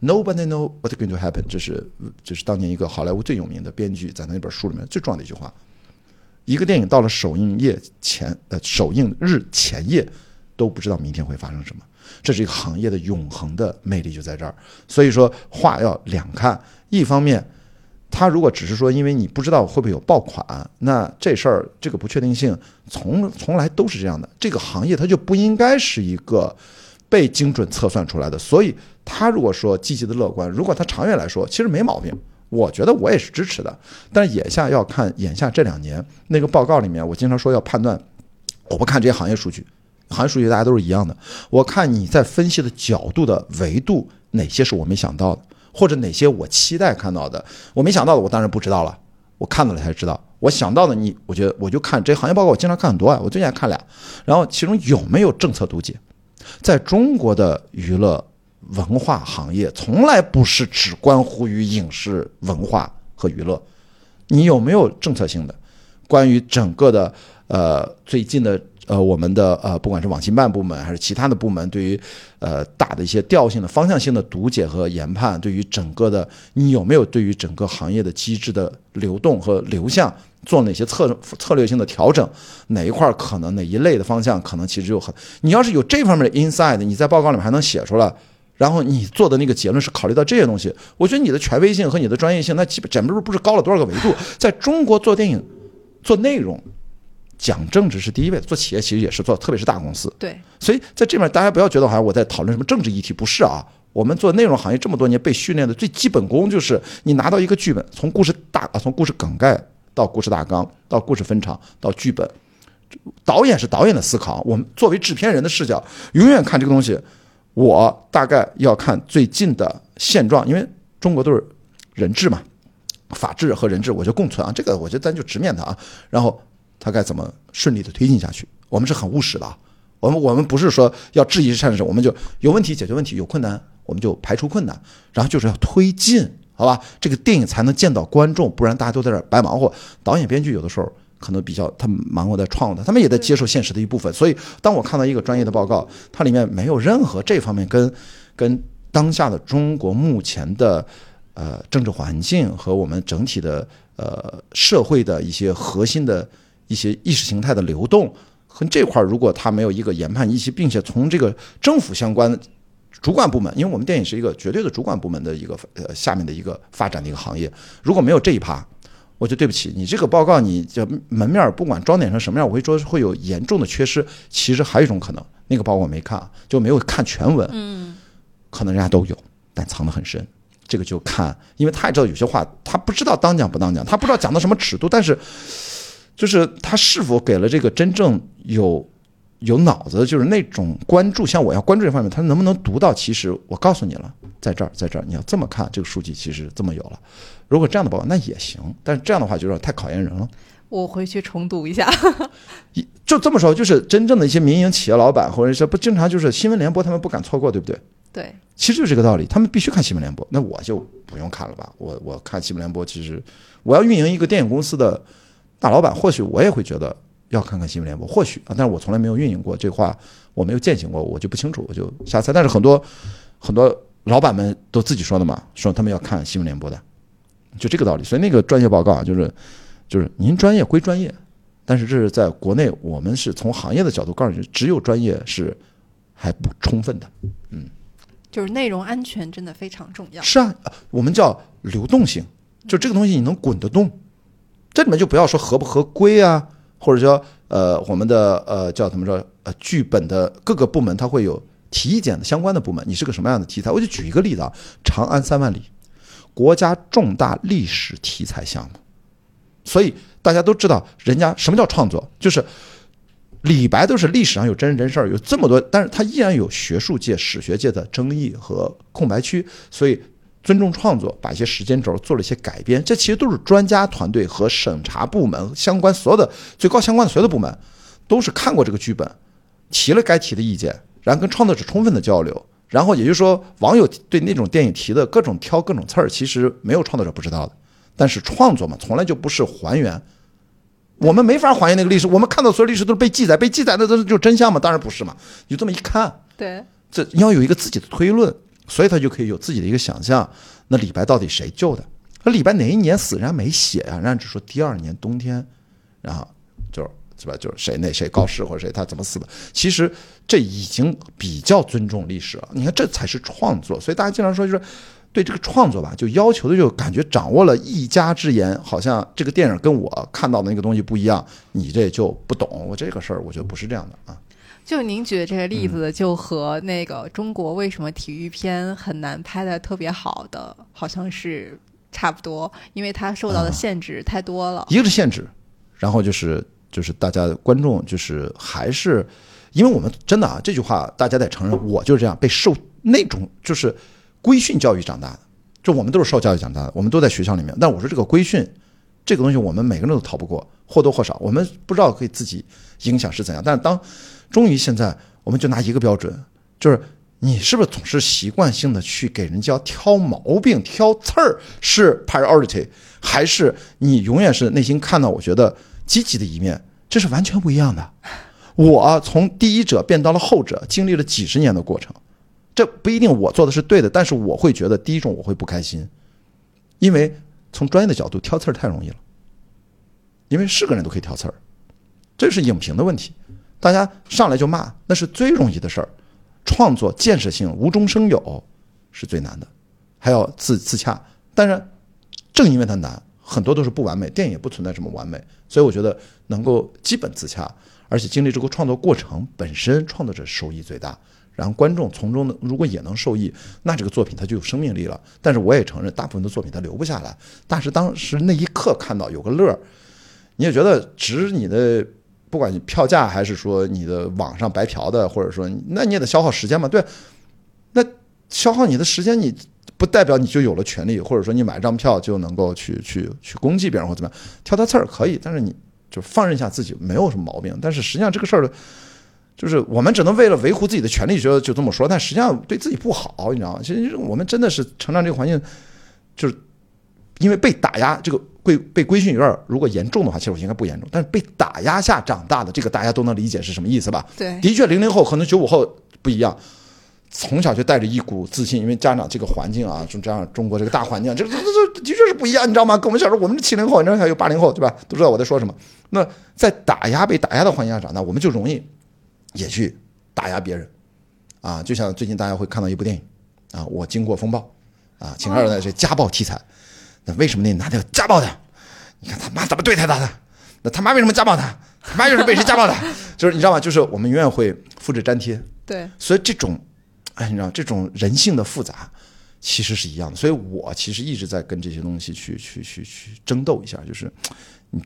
S1: Nobody know what's going to happen，这是这是当年一个好莱坞最有名的编剧在那本书里面最重要的一句话。一个电影到了首映夜前，呃，首映日前夜都不知道明天会发生什么，这是一个行业的永恒的魅力就在这儿。所以说话要两看，一方面，他如果只是说因为你不知道会不会有爆款，那这事儿这个不确定性从从来都是这样的。这个行业它就不应该是一个被精准测算出来的。所以他如果说积极的乐观，如果他长远来说，其实没毛病。我觉得我也是支持的，但眼下要看眼下这两年那个报告里面，我经常说要判断，我不看这些行业数据，行业数据大家都是一样的。我看你在分析的角度的维度，哪些是我没想到的，或者哪些我期待看到的，我没想到的，我当然不知道了，我看到了才知道。我想到的，你我觉得我就看这些行业报告，我经常看很多啊，我最近还看俩，然后其中有没有政策读解，在中国的娱乐。文化行业从来不是只关乎于影视文化和娱乐，你有没有政策性的关于整个的呃最近的呃我们的呃不管是网信办部门还是其他的部门对于呃大的一些调性的方向性的读解和研判，对于整个的你有没有对于整个行业的机制的流动和流向做哪些策策略性的调整？哪一块可能哪一类的方向可能其实就很，你要是有这方面的 inside，你在报告里面还能写出来。然后你做的那个结论是考虑到这些东西，我觉得你的权威性和你的专业性，那基本简直不是高了多少个维度。在中国做电影、做内容、讲政治是第一位，做企业其实也是做，特别是大公司。
S2: 对，
S1: 所以在这边大家不要觉得好像我在讨论什么政治议题，不是啊。我们做内容行业这么多年被训练的最基本功就是你拿到一个剧本，从故事大啊，从故事梗概到故事大纲，到故事分场，到剧本，导演是导演的思考，我们作为制片人的视角，永远看这个东西。我大概要看最近的现状，因为中国都是人治嘛，法治和人治我就共存啊，这个我觉得咱就直面它啊，然后它该怎么顺利的推进下去？我们是很务实的啊，我们我们不是说要质疑善事，我们就有问题解决问题，有困难我们就排除困难，然后就是要推进，好吧？这个电影才能见到观众，不然大家都在这白忙活。导演、编剧有的时候可能比较他们忙活在创作，他们也在接受现实的一部分。所以，当我看到一个专业的报告，它里面没有任何这方面跟跟当下的中国目前的呃政治环境和我们整体的呃社会的一些核心的一些意识形态的流动。和这块儿，如果他没有一个研判一起，并且从这个政府相关主管部门，因为我们电影是一个绝对的主管部门的一个呃下面的一个发展的一个行业，如果没有这一趴，我就对不起你这个报告，你就门面不管装点成什么样，我会说会有严重的缺失。其实还有一种可能，那个报告我没看，就没有看全文，
S2: 嗯，
S1: 可能人家都有，但藏得很深。这个就看，因为他也知道有些话他不知道当讲不当讲，他不知道讲到什么尺度，但是。就是他是否给了这个真正有有脑子，就是那种关注，像我要关注这方面，他能不能读到？其实我告诉你了，在这儿，在这儿，你要这么看，这个数据其实这么有了。如果这样的报告，那也行，但是这样的话就有点太考验人了。
S2: 我回去重读一下。
S1: 一就这么说，就是真正的一些民营企业老板，或者是不经常就是新闻联播，他们不敢错过，对不对？
S2: 对，
S1: 其实就是这个道理，他们必须看新闻联播。那我就不用看了吧？我我看新闻联播，其实我要运营一个电影公司的。大老板，或许我也会觉得要看看新闻联播，或许啊，但是我从来没有运营过，这话我没有践行过，我就不清楚，我就瞎猜。但是很多很多老板们都自己说的嘛，说他们要看新闻联播的，就这个道理。所以那个专业报告啊，就是就是您专业归专业，但是这是在国内，我们是从行业的角度告诉你，只有专业是还不充分的，嗯，
S2: 就是内容安全真的非常重要。
S1: 是啊，我们叫流动性，就这个东西你能滚得动。这里面就不要说合不合规啊，或者说呃我们的呃叫怎么说呃剧本的各个部门，它会有提意见的相关的部门。你是个什么样的题材？我就举一个例子啊，《长安三万里》，国家重大历史题材项目，所以大家都知道，人家什么叫创作，就是李白都是历史上有真人真事儿，有这么多，但是他依然有学术界、史学界的争议和空白区，所以。尊重创作，把一些时间轴做了一些改编，这其实都是专家团队和审查部门相关所有的最高相关的所有的部门，都是看过这个剧本，提了该提的意见，然后跟创作者充分的交流，然后也就是说，网友对那种电影提的各种挑各种刺儿，其实没有创作者不知道的。但是创作嘛，从来就不是还原，我们没法还原那个历史，我们看到所有历史都是被记载，被记载的都是就真相嘛？当然不是嘛，你就这么一看，
S2: 对，
S1: 这你要有一个自己的推论。所以他就可以有自己的一个想象。那李白到底谁救的？那李白哪一年死？人家没写啊，人家只说第二年冬天，然后就是是吧？就是谁那谁高适或者谁他怎么死的？其实这已经比较尊重历史了。你看这才是创作。所以大家经常说，就是对这个创作吧，就要求的就感觉掌握了一家之言，好像这个电影跟我看到的那个东西不一样，你这就不懂。我这个事儿，我觉得不是这样的啊。
S2: 就您举的这个例子，就和那个中国为什么体育片很难拍的特别好的，好像是差不多，因为它受到的限制太多了。
S1: 一个是限制，然后就是就是大家观众就是还是，因为我们真的啊，这句话大家得承认，我就是这样被受那种就是规训教育长大的，就我们都是受教育长大的，我们都在学校里面。但我说这个规训这个东西，我们每个人都逃不过，或多或少，我们不知道可以自己影响是怎样，但是当。终于现在，我们就拿一个标准，就是你是不是总是习惯性的去给人家挑毛病、挑刺儿，是 priority，还是你永远是内心看到我觉得积极的一面？这是完全不一样的。我从第一者变到了后者，经历了几十年的过程，这不一定我做的是对的，但是我会觉得第一种我会不开心，因为从专业的角度挑刺儿太容易了，因为是个人都可以挑刺儿，这是影评的问题。大家上来就骂，那是最容易的事儿。创作建设性、无中生有是最难的，还要自自洽。但是正因为它难，很多都是不完美，电影也不存在什么完美。所以我觉得能够基本自洽，而且经历这个创作过程本身，创作者收益最大。然后观众从中呢，如果也能受益，那这个作品它就有生命力了。但是我也承认，大部分的作品它留不下来。但是当时那一刻看到有个乐儿，你也觉得值你的。不管你票价还是说你的网上白嫖的，或者说那你也得消耗时间嘛，对，那消耗你的时间，你不代表你就有了权利，或者说你买张票就能够去去去攻击别人或怎么样，挑挑刺儿可以，但是你就放任一下自己没有什么毛病。但是实际上这个事儿就是我们只能为了维护自己的权利，就就这么说，但实际上对自己不好，你知道吗？其实我们真的是成长这个环境，就是因为被打压，这个规被规训有点如果严重的话，其实我应该不严重，但是被打压下长大的，这个大家都能理解是什么意思吧？
S2: 对，
S1: 的确，零零后可能九五后不一样，从小就带着一股自信，因为家长这个环境啊，就这样中国这个大环境，这这这这的确是不一样，你知道吗？跟我们小时候，我们是七零后，你知道还有八零后，对吧？都知道我在说什么。那在打压被打压的环境下长大，我们就容易也去打压别人啊。就像最近大家会看到一部电影啊，我经过风暴啊，请二代是家暴题材。那为什么那男的要家暴他？你看他妈怎么对待他的？那他妈为什么家暴他？他妈又是被谁家暴的？就是你知道吗？就是我们永远会复制粘贴。
S2: 对，
S1: 所以这种，哎，你知道这种人性的复杂，其实是一样的。所以我其实一直在跟这些东西去去去去争斗一下，就是你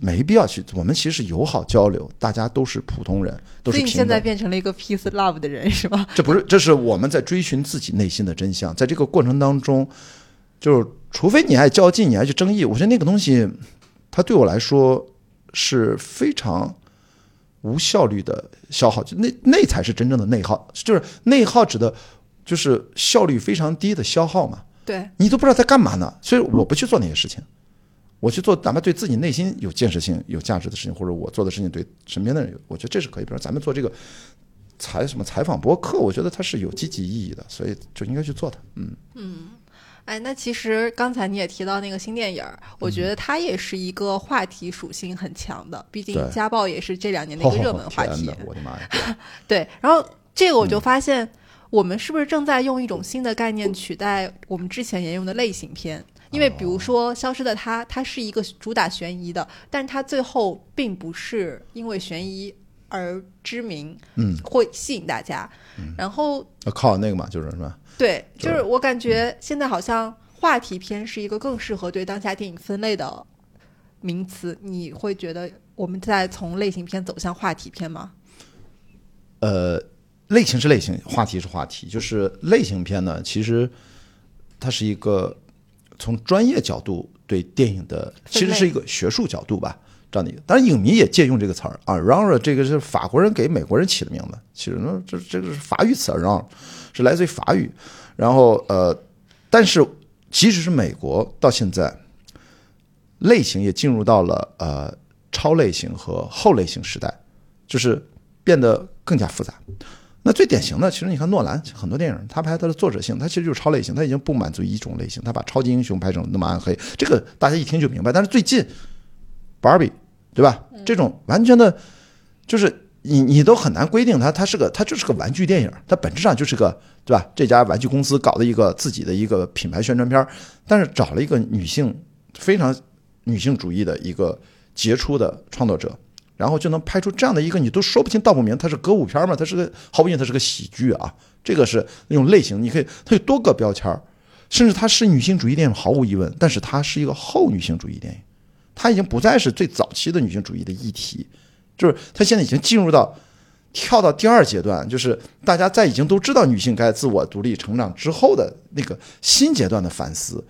S1: 没必要去。我们其实友好交流，大家都是普通人，都是平
S2: 所以你现在。变成了一个 peace love 的人是吧？
S1: 这不是，这是我们在追寻自己内心的真相。在这个过程当中，就是除非你爱较劲，你爱去争议，我觉得那个东西，它对我来说是非常无效率的消耗，就那那才是真正的内耗，就是内耗指的，就是效率非常低的消耗嘛。
S2: 对，
S1: 你都不知道在干嘛呢，所以我不去做那些事情，我去做哪怕对自己内心有建设性、有价值的事情，或者我做的事情对身边的人有，我觉得这是可以。比如咱们做这个采什么采访博客，我觉得它是有积极意义的，所以就应该去做它。嗯，
S2: 哎，那其实刚才你也提到那个新电影儿，我觉得它也是一个话题属性很强的，毕竟家暴也是这两年的一个热门话题。
S1: 我的妈呀！
S2: 对，然后这个我就发现，我们是不是正在用一种新的概念取代我们之前沿用的类型片？因为比如说《消失的她》，它是一个主打悬疑的，但是它最后并不是因为悬疑而知名，
S1: 嗯，
S2: 会吸引大家。然后
S1: 靠那个嘛，就是什么？
S2: 对，
S1: 就
S2: 就是我感觉现在好像话题片是一个更适合对当下电影分类的名词。你会觉得我们在从类型片走向话题片吗？
S1: 呃，类型是类型，话题是话题。就是类型片呢，其实它是一个从专业角度对电影的，其实是一个学术角度吧。这样的一个，当然影迷也借用这个词儿啊，genre 这个是法国人给美国人起的名字，其实呢，这这个是法语词 genre，是来自于法语。然后呃，但是即使是美国到现在，类型也进入到了呃超类型和后类型时代，就是变得更加复杂。那最典型的，其实你看诺兰很多电影，他拍他的作者性，他其实就是超类型，他已经不满足于一种类型，他把超级英雄拍成那么暗黑，这个大家一听就明白。但是最近，Barbie，对吧？这种完全的，就是你你都很难规定它，它是个它就是个玩具电影，它本质上就是个对吧？这家玩具公司搞的一个自己的一个品牌宣传片，但是找了一个女性非常女性主义的一个杰出的创作者，然后就能拍出这样的一个你都说不清道不明，它是歌舞片吗？它是个毫不疑问它是个喜剧啊，这个是那种类型，你可以它有多个标签，甚至它是女性主义电影毫无疑问，但是它是一个后女性主义电影，它已经不再是最早期的女性主义的议题，就是他现在已经进入到跳到第二阶段，就是大家在已经都知道女性该自我独立成长之后的那个新阶段的反思，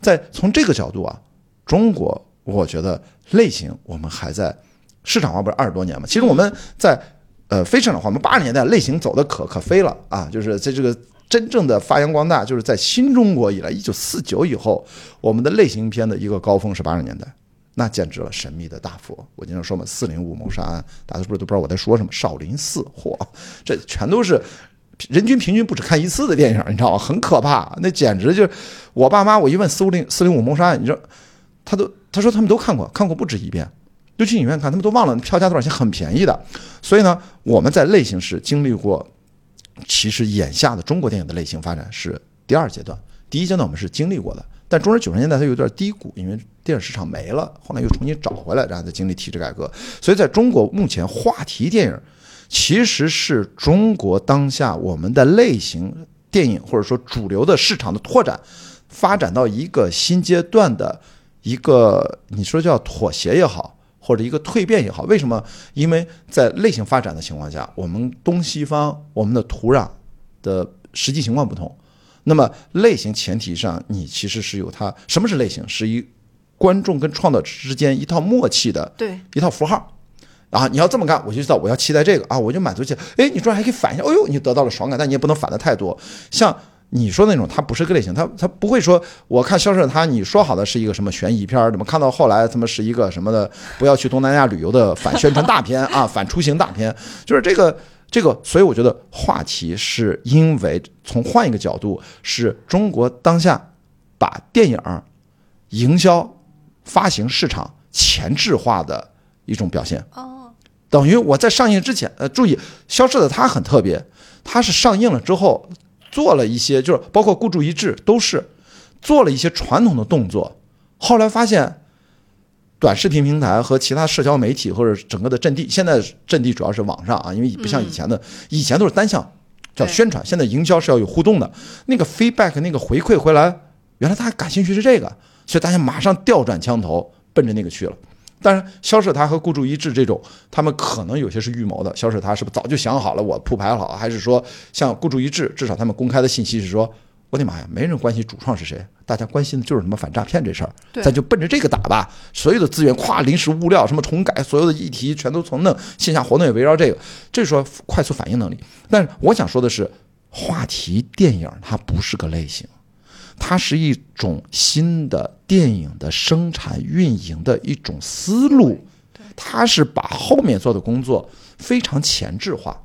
S1: 在从这个角度啊，中国我觉得类型我们还在市场化不是二十多年嘛，其实我们在呃非市场化，我们八十年代类型走的可可飞了啊，就是在这个。真正的发扬光大，就是在新中国以来，一九四九以后，我们的类型片的一个高峰是八十年代，那简直了，神秘的大佛。我经常说嘛，四零五谋杀案，大家是不是都不知道我在说什么。少林寺，嚯，这全都是人均平均不止看一次的电影，你知道吗？很可怕，那简直就是我爸妈，我一问四五零四零五谋杀案，你知道，他都他说他们都看过，看过不止一遍，就去影院看，他们都忘了票价多少钱，很便宜的。所以呢，我们在类型是经历过，其实眼下的中国电影的类型发展是第二阶段，第一阶段我们是经历过的。但中间九十年代它有点低谷，因为电影市场没了，后来又重新找回来，然后再经历体制改革。所以在中国目前话题电影其实是中国当下我们的类型电影或者说主流的市场的拓展，发展到一个新阶段的一个你说叫妥协也好。或者一个蜕变也好，为什么？因为在类型发展的情况下，我们东西方我们的土壤的实际情况不同。那么类型前提上，你其实是有它什么是类型？是一观众跟创造者之间一套默契的
S2: 对，
S1: 一套符号，啊，你要这么干，我就知道我要期待这个啊，我就满足起来。哎，你突然还可以反一下，哎呦，你得到了爽感，但你也不能反的太多。像你说的那种，它不是个类型，它它不会说，我看销售它，你说好的是一个什么悬疑片儿，怎么看到后来他妈是一个什么的，不要去东南亚旅游的反宣传大片啊，反出行大片，就是这个这个，所以我觉得话题是因为从换一个角度，是中国当下把电影营销、发行市场前置化的一种表现。
S2: 哦，
S1: 等于我在上映之前，呃，注意，《消失的她》很特别，它是上映了之后做了一些，就是包括孤注一掷都是做了一些传统的动作，后来发现。短视频平台和其他社交媒体或者整个的阵地，现在阵地主要是网上啊，因为不像以前的，以前都是单向叫宣传，现在营销是要有互动的。那个 feedback 那个回馈回来，原来大家感兴趣是这个，所以大家马上调转枪头奔着那个去了。当然，消失他和孤注一掷这种，他们可能有些是预谋的。消失他是不是早就想好了，我铺排好，还是说像孤注一掷，至少他们公开的信息是说，我的妈呀，没人关心主创是谁，大家关心的就是什么反诈骗这事儿，咱就奔着这个打吧。所有的资源，咵，临时物料什么重改，所有的议题全都从弄，线下活动也围绕这个，这是说快速反应能力。但是我想说的是，话题电影它不是个类型。它是一种新的电影的生产运营的一种思路，它是把后面做的工作非常前置化，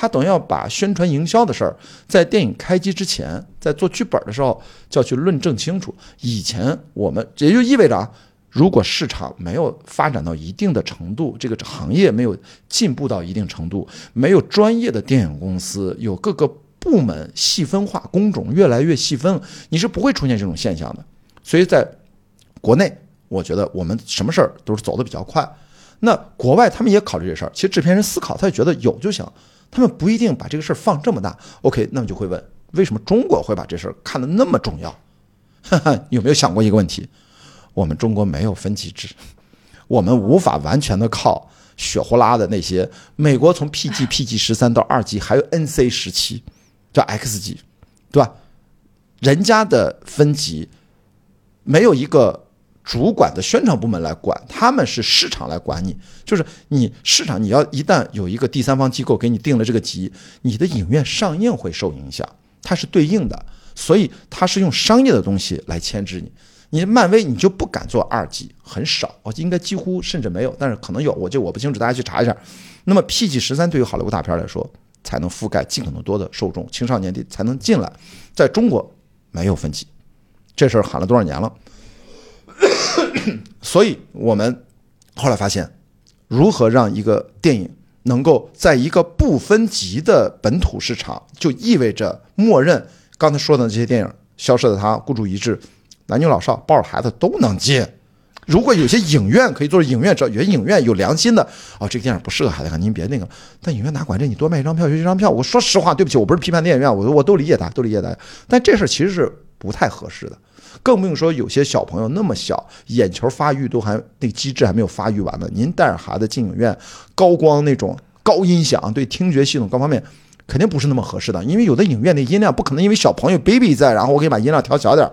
S1: 他等要把宣传营销的事儿在电影开机之前，在做剧本的时候就要去论证清楚。以前我们也就意味着啊，如果市场没有发展到一定的程度，这个行业没有进步到一定程度，没有专业的电影公司，有各个部门细分化，工种越来越细分，你是不会出现这种现象的。所以在国内，我觉得我们什么事儿都是走得比较快。那国外他们也考虑这事儿，其实制片人思考，他就觉得有就行，他们不一定把这个事儿放这么大。OK，那么就会问，为什么中国会把这事儿看得那么重要？哈哈，有没有想过一个问题？我们中国没有分级制，我们无法完全的靠血呼啦的那些。美国从 PG、PG 十三到二级，还有 NC 十七，叫 X 级，对吧？人家的分级没有一个主管的宣传部门来管，他们是市场来管你。就是你市场，你要一旦有一个第三方机构给你定了这个级，你的影院上映会受影响，它是对应的，所以它是用商业的东西来牵制你。你漫威你就不敢做二级，很少，应该几乎甚至没有，但是可能有，我就我不清楚，大家去查一下。那么 PG 十三对于好莱坞大片来说，才能覆盖尽可能多的受众，青少年的才能进来。在中国没有分级，这事儿喊了多少年了？所以我们后来发现，如何让一个电影能够在一个不分级的本土市场，就意味着默认刚才说的这些电影，《消失的她》《孤注一掷》，男女老少抱着孩子都能接。如果有些影院可以做影院，只有些影院有良心的，哦，这个电影不适合孩子看，您别那个。但影院哪管这？你多卖一张票就一张票。我说实话，对不起，我不是批判电影院，我我都理解他，都理解他。但这事儿其实是不太合适的，更不用说有些小朋友那么小，眼球发育都还那个机制还没有发育完呢。您带着孩子进影院，高光那种高音响，对听觉系统各方面肯定不是那么合适的，因为有的影院那音量不可能因为小朋友 baby 在，然后我给你把音量调小点儿。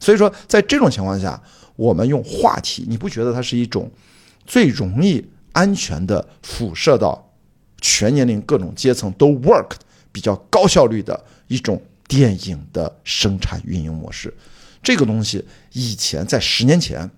S1: 所以说，在这种情况下，我们用话题，你不觉得它是一种最容易安全的辐射到全年龄各种阶层都 work 比较高效率的一种电影的生产运营模式？这个东西以前在十年前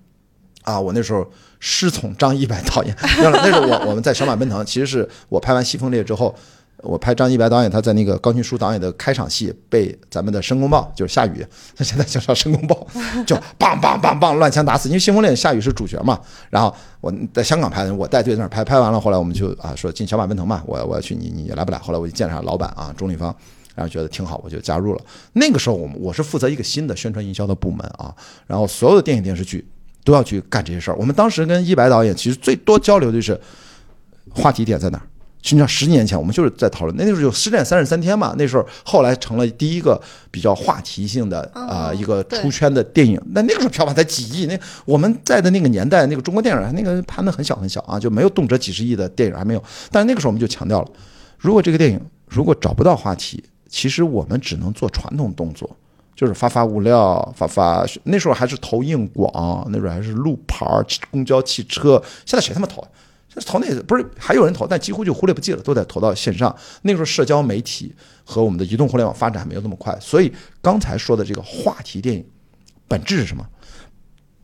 S1: 啊，我那时候师从张一白导演，那那时候我我们在小马奔腾，其实是我拍完《西风烈》之后。我拍张一白导演，他在那个高群书导演的开场戏被咱们的申公豹，就是夏雨，他现在叫叫申公豹，就棒棒棒棒乱枪打死。因为《西风烈》夏雨是主角嘛，然后我在香港拍的，我带队在那儿拍，拍完了后来我们就啊说进小马奔腾吧，我我要去，你你来不来？后来我就见上老板啊钟立芳，然后觉得挺好，我就加入了。那个时候我们我是负责一个新的宣传营销的部门啊，然后所有的电影电视剧都要去干这些事儿。我们当时跟一白导演其实最多交流的就是话题点在哪儿。实际上，十年前我们就是在讨论，那那时候有《失恋三十三天》嘛，那时候后来成了第一个比较话题性的啊、一个出圈的电影。那那个时候票房才几亿，那我们在的那个年代，那个中国电影那个盘的很小很小啊，就没有动辄几十亿的电影还没有。但是那个时候我们就强调了，如果这个电影如果找不到话题，其实我们只能做传统动作。就是发发物料，发发那时候还是投硬广，那时候还是路牌、公交汽车。现在谁他妈投？现投那不是还有人投，但几乎就忽略不计了，都得投到线上。那时候社交媒体和我们的移动互联网发展还没有那么快，所以刚才说的这个话题电影本质是什么？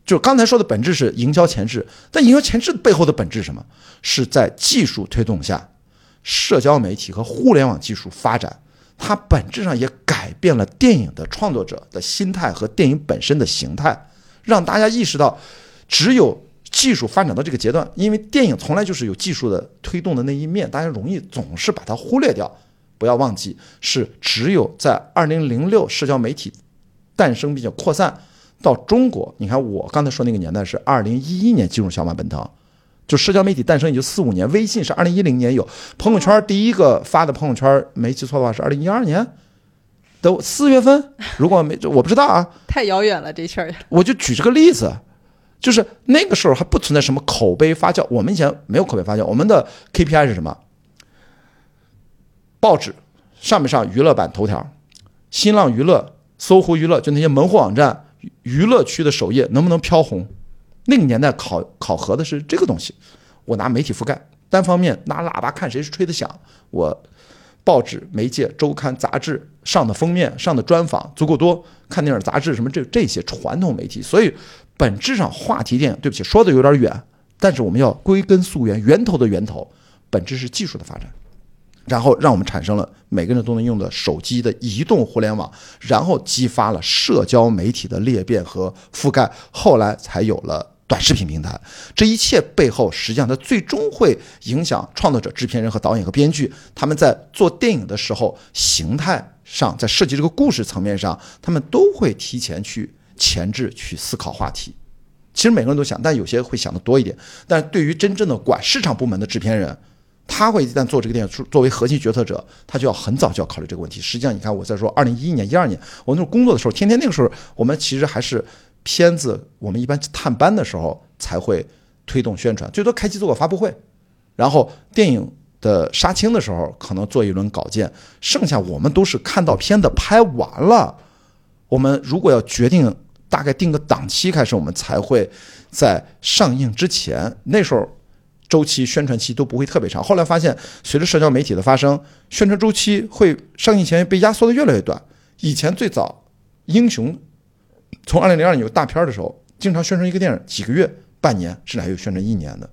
S1: 就刚才说的本质是营销前置，但营销前置背后的本质是什么？是在技术推动下，社交媒体和互联网技术发展，它本质上也改变了电影的创作者的心态和电影本身的形态，让大家意识到，只有技术发展到这个阶段，因为电影从来就是有技术的推动的那一面，大家容易总是把它忽略掉。不要忘记，是只有在二零零六社交媒体诞生并且扩散到中国。你看，我刚才说那个年代是二零一一年进入小马奔腾，就社交媒体诞生也就四五年。微信是二零一零年有，朋友圈第一个发的朋友圈，没记错的话是二零一二年的四月份。如果没我不知道啊，
S2: 太遥远了这事儿。
S1: 我就举这个例子，就是那个时候还不存在什么口碑发酵，我们以前没有口碑发酵，我们的 KPI 是什么？报纸上没上娱乐版头条，新浪娱乐、搜狐娱乐，就那些门户网站娱乐区的首页能不能飘红？那个年代考考核的是这个东西。我拿媒体覆盖，单方面拿喇叭看谁是吹得响。我报纸、媒介、周刊、杂志上的封面、上的专访足够多，看电影、杂志什么这这些传统媒体。所以本质上话题电影，对不起，说的有点远，但是我们要归根溯源，源头的源头，本质是技术的发展。然后让我们产生了每个人都能用的手机的移动互联网，然后激发了社交媒体的裂变和覆盖，后来才有了短视频平台。这一切背后，实际上它最终会影响创作者、制片人和导演和编剧，他们在做电影的时候，形态上，在设计这个故事层面上，他们都会提前去前置去思考话题。其实每个人都想，但有些会想的多一点。但对于真正的管市场部门的制片人，他会一旦做这个电影，作为核心决策者，他就要很早就要考虑这个问题。实际上，你看我在说二零一一年、一二年，我那时候工作的时候，天天那个时候，我们其实还是片子，我们一般探班的时候才会推动宣传，最多开机做个发布会，然后电影的杀青的时候可能做一轮稿件，剩下我们都是看到片子拍完了，我们如果要决定大概定个档期开始，我们才会在上映之前那时候。周期、宣传期都不会特别长。后来发现，随着社交媒体的发生，宣传周期会上映前被压缩的越来越短。以前最早，英雄从二零零二年有大片的时候，经常宣传一个电影几个月、半年，甚至还有宣传一年的。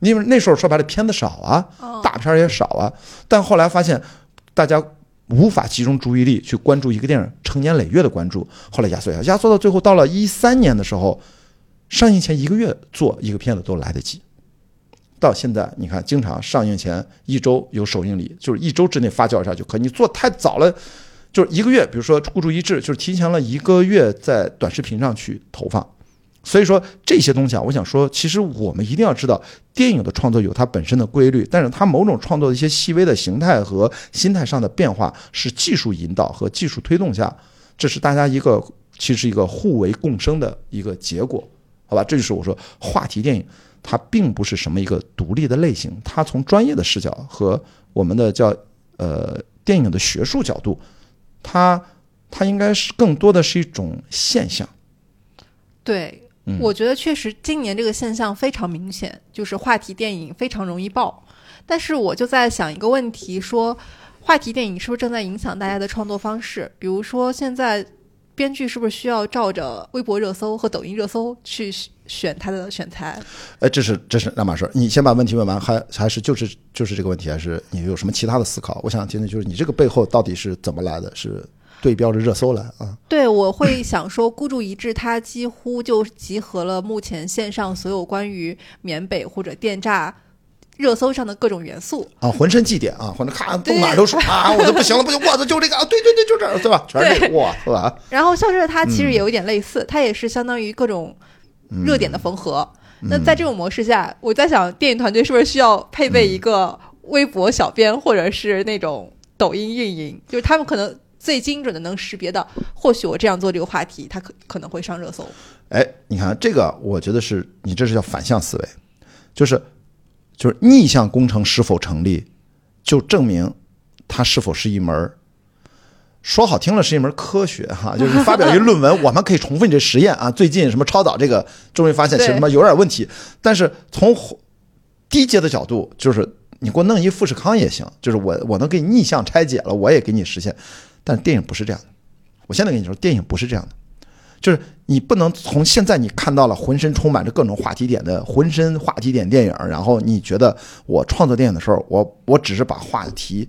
S1: 因为那时候说白了片子少啊，大片也少啊。但后来发现，大家无法集中注意力去关注一个电影，成年累月的关注，后来压缩压缩到最后，到了一三年的时候，上映前一个月做一个片子都来得及。到现在，你看，经常上映前一周有首映礼，就是一周之内发酵一下就可以。你做太早了，就是一个月，比如说孤注一掷，就是提前了一个月在短视频上去投放。所以说这些东西啊，我想说，其实我们一定要知道，电影的创作有它本身的规律，但是它某种创作的一些细微的形态和心态上的变化，是技术引导和技术推动下，这是大家一个其实一个互为共生的一个结果，好吧？这就是我说话题电影。它并不是什么一个独立的类型，它从专业的视角和我们的叫呃电影的学术角度，它它应该是更多的是一种现象。
S2: 对，我觉得确实今年这个现象非常明显，就是话题电影非常容易爆。但是我就在想一个问题，说话题电影是不是正在影响大家的创作方式？比如说现在。编剧是不是需要照着微博热搜和抖音热搜去选他的选材？
S1: 哎，这是这是两码事。你先把问题问完，还还是就是就是这个问题，还是你有什么其他的思考？我想听听，就是你这个背后到底是怎么来的？是对标着热搜来啊？
S2: 对，我会想说，孤注一掷，它几乎就集合了目前线上所有关于缅北或者电诈。热搜上的各种元素
S1: 啊，浑身祭奠啊，或者咔动哪都是啊，我都不行了，不行，我的就这个啊，对对对，就这儿，对吧？全是这哇，是吧？
S2: 然后，像是它其实也有一点类似，它也是相当于各种热点的缝合。那在这种模式下，我在想，电影团队是不是需要配备一个微博小编，或者是那种抖音运营，就是他们可能最精准的能识别到，或许我这样做这个话题，它可可能会上热搜。
S1: 哎，你看这个，我觉得是你这是叫反向思维，就是。就是逆向工程是否成立，就证明它是否是一门说好听了是一门科学哈。就是发表一论文，我们可以重复你这实验啊。最近什么超导这个终于发现其实他妈有点问题，但是从低阶的角度，就是你给我弄一富士康也行，就是我我能给你逆向拆解了，我也给你实现。但电影不是这样的，我现在跟你说，电影不是这样的，就是你不能从现在你看到了浑身充满着各种话题点的浑身话题点电影，然后你觉得我创作电影的时候，我我只是把话题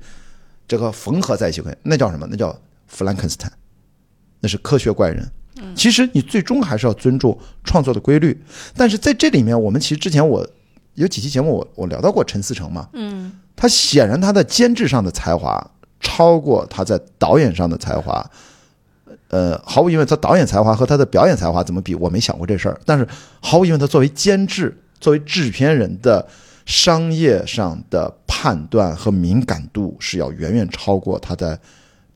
S1: 这个缝合在一起，那叫什么？那叫弗兰肯斯坦，那是科学怪人。其实你最终还是要尊重创作的规律，但是在这里面，我们其实之前我有几期节目我我聊到过陈思诚嘛，
S2: 嗯，
S1: 他显然他的监制上的才华超过他在导演上的才华，呃，毫无疑问，他导演才华和他的表演才华怎么比？我没想过这事儿，但是毫无疑问，他作为监制，作为制片人的商业上的判断和敏感度是要远远超过他在。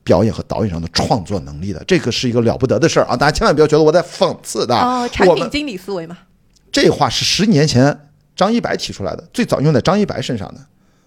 S1: 表演和导演上的创作能力的，这个是一个了不得的事儿啊！大家千万不要觉得我在讽刺的。
S2: 哦，产品经理思维嘛。
S1: 这话是十年前张一白提出来的，最早用在张一白身上的。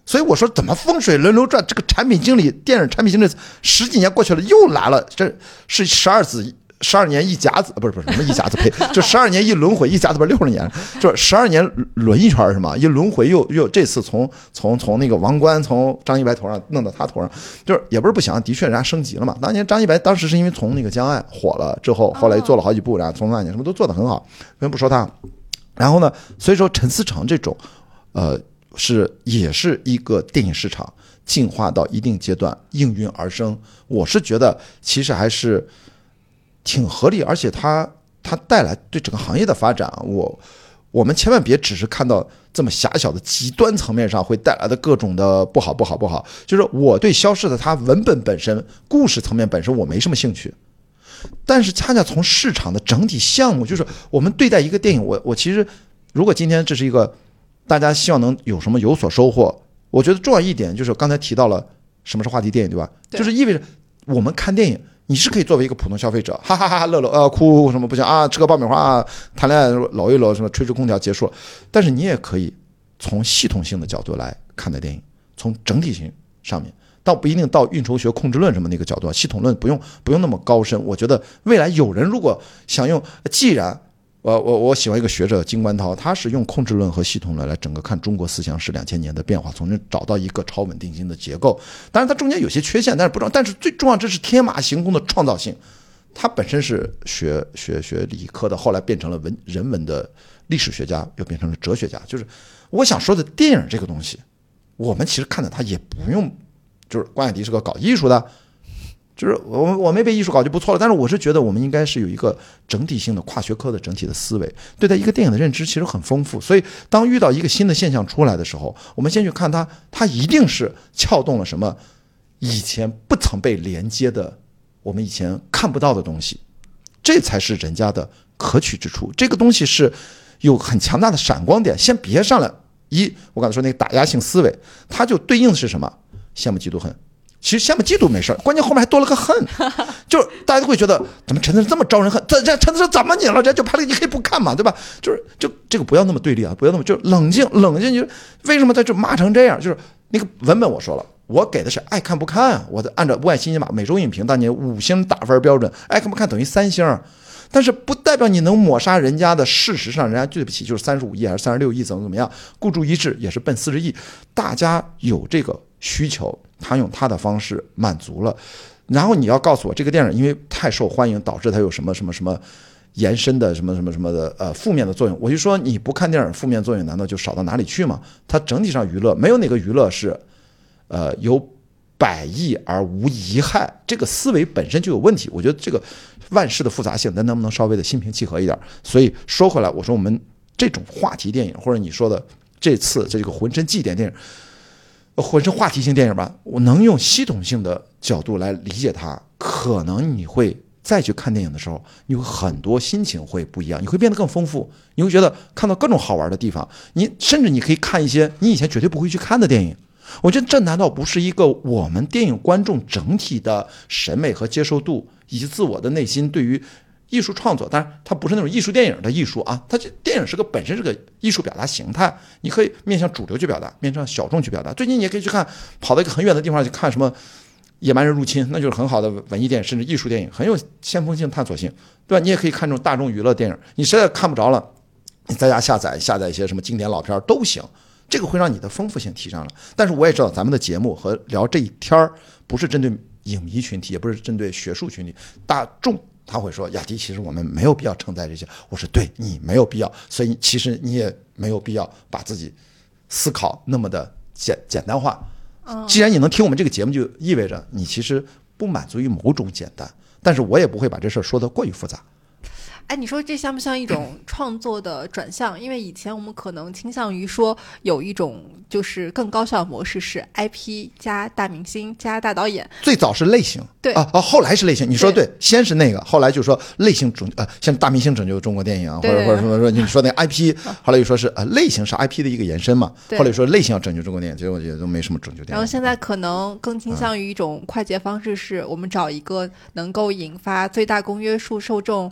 S1: 所以我说，怎么风水轮流转？这个产品经理，电影产品经理，十几年过去了又来了，这是十二子。十二年一甲子，不是不是什么一甲子呸，就十二年一轮回，一甲子不是六十年，就是十二年轮一圈是吗？一轮回又又这次从从从那个王冠从张一白头上弄到他头上，就是也不是不行，的确人家升级了嘛。当年张一白当时是因为从那个江岸火了之后，后来做了好几部，然后从那年什么都做得很好，先不说他。然后呢，所以说陈思诚这种，呃，是也是一个电影市场进化到一定阶段应运而生。我是觉得其实还是。挺合理，而且它它带来对整个行业的发展，我我们千万别只是看到这么狭小的极端层面上会带来的各种的不好不好不好。就是我对消失的它文本本身、故事层面本身我没什么兴趣，但是恰恰从市场的整体项目，就是我们对待一个电影，我我其实如果今天这是一个大家希望能有什么有所收获，我觉得重要一点就是刚才提到了什么是话题电影，对吧？就是意味着我们看电影。你是可以作为一个普通消费者，哈哈哈哈乐乐，呃，哭什么不行啊？吃个爆米花啊，谈恋爱搂一搂，什么吹吹空调结束了。但是你也可以从系统性的角度来看待电影，从整体性上面，倒不一定到运筹学、控制论什么那个角度，系统论不用不用那么高深。我觉得未来有人如果想用，既然我我我喜欢一个学者金观涛，他是用控制论和系统论来整个看中国思想史两千年的变化，从中找到一个超稳定性的结构。当然，它中间有些缺陷，但是不重要。但是最重要，这是天马行空的创造性。他本身是学学学理科的，后来变成了文人文的历史学家，又变成了哲学家。就是我想说的电影这个东西，我们其实看的他也不用，就是关雅迪是个搞艺术的。就是我我没被艺术搞就不错了，但是我是觉得我们应该是有一个整体性的跨学科的整体的思维，对待一个电影的认知其实很丰富。所以当遇到一个新的现象出来的时候，我们先去看它，它一定是撬动了什么以前不曾被连接的，我们以前看不到的东西，这才是人家的可取之处。这个东西是有很强大的闪光点。先别上来一，我刚才说那个打压性思维，它就对应的是什么？羡慕嫉妒恨。其实羡慕嫉妒没事儿，关键后面还多了个恨，就是大家都会觉得怎么陈思诚这么招人恨？这这陈思诚怎么你了？人家就拍了，你可以不看嘛，对吧？就是就这个不要那么对立啊，不要那么就冷静冷静。就为什么他就骂成这样？就是那个文本我说了，我给的是爱看不看啊，我的按照外新马每周影评当年五星打分标准，爱看不看等于三星，但是不代表你能抹杀人家的事实上，人家对不起就是三十五亿还是三十六亿怎么怎么样，孤注一掷也是奔四十亿，大家有这个需求。他用他的方式满足了，然后你要告诉我这个电影因为太受欢迎，导致它有什么什么什么延伸的什么什么什么的呃负面的作用？我就说你不看电影，负面作用难道就少到哪里去吗？它整体上娱乐没有哪个娱乐是呃有百益而无一害，这个思维本身就有问题。我觉得这个万事的复杂性，咱能不能稍微的心平气和一点？所以说回来，我说我们这种话题电影，或者你说的这次这个浑身祭奠电影。浑身话题性电影吧，我能用系统性的角度来理解它，可能你会再去看电影的时候，你会很多心情会不一样，你会变得更丰富，你会觉得看到各种好玩的地方，你甚至你可以看一些你以前绝对不会去看的电影。我觉得这难道不是一个我们电影观众整体的审美和接受度，以及自我的内心对于？艺术创作，当然它不是那种艺术电影的艺术啊，它这电影是个本身是个艺术表达形态，你可以面向主流去表达，面向小众去表达。最近你也可以去看，跑到一个很远的地方去看什么野蛮人入侵，那就是很好的文艺电影，甚至艺术电影，很有先锋性、探索性，对吧？你也可以看这种大众娱乐电影，你实在看不着了，你在家下载下载一些什么经典老片都行。这个会让你的丰富性提上了。但是我也知道咱们的节目和聊这一天儿不是针对影迷群体，也不是针对学术群体，大众他会说雅迪，其实我们没有必要承载这些。我说对你没有必要，所以其实你也没有必要把自己思考那么的简简单化。既然你能听我们这个节目，就意味着你其实不满足于某种简单。但是我也不会把这事儿说得过于复杂。
S2: 哎，你说这像不像一种 创作的转向？因为以前我们可能倾向于说有一种就是更高效的模式是 IP 加大明星加大导演。
S1: 最早是类型，
S2: 对
S1: 啊啊，后来是类型。你说对，先是那个，后来就说类型拯呃，像大明星拯救中国电影啊，或者或者什么说你说那 IP，后来又说是呃类型是 IP 的一个延伸嘛。后来又说类型要拯救中国电影，其实我觉得都没什么拯救电影。
S2: 然后现在可能更倾向于一种快捷方式，是我们找一个能够引发最大公约数受众。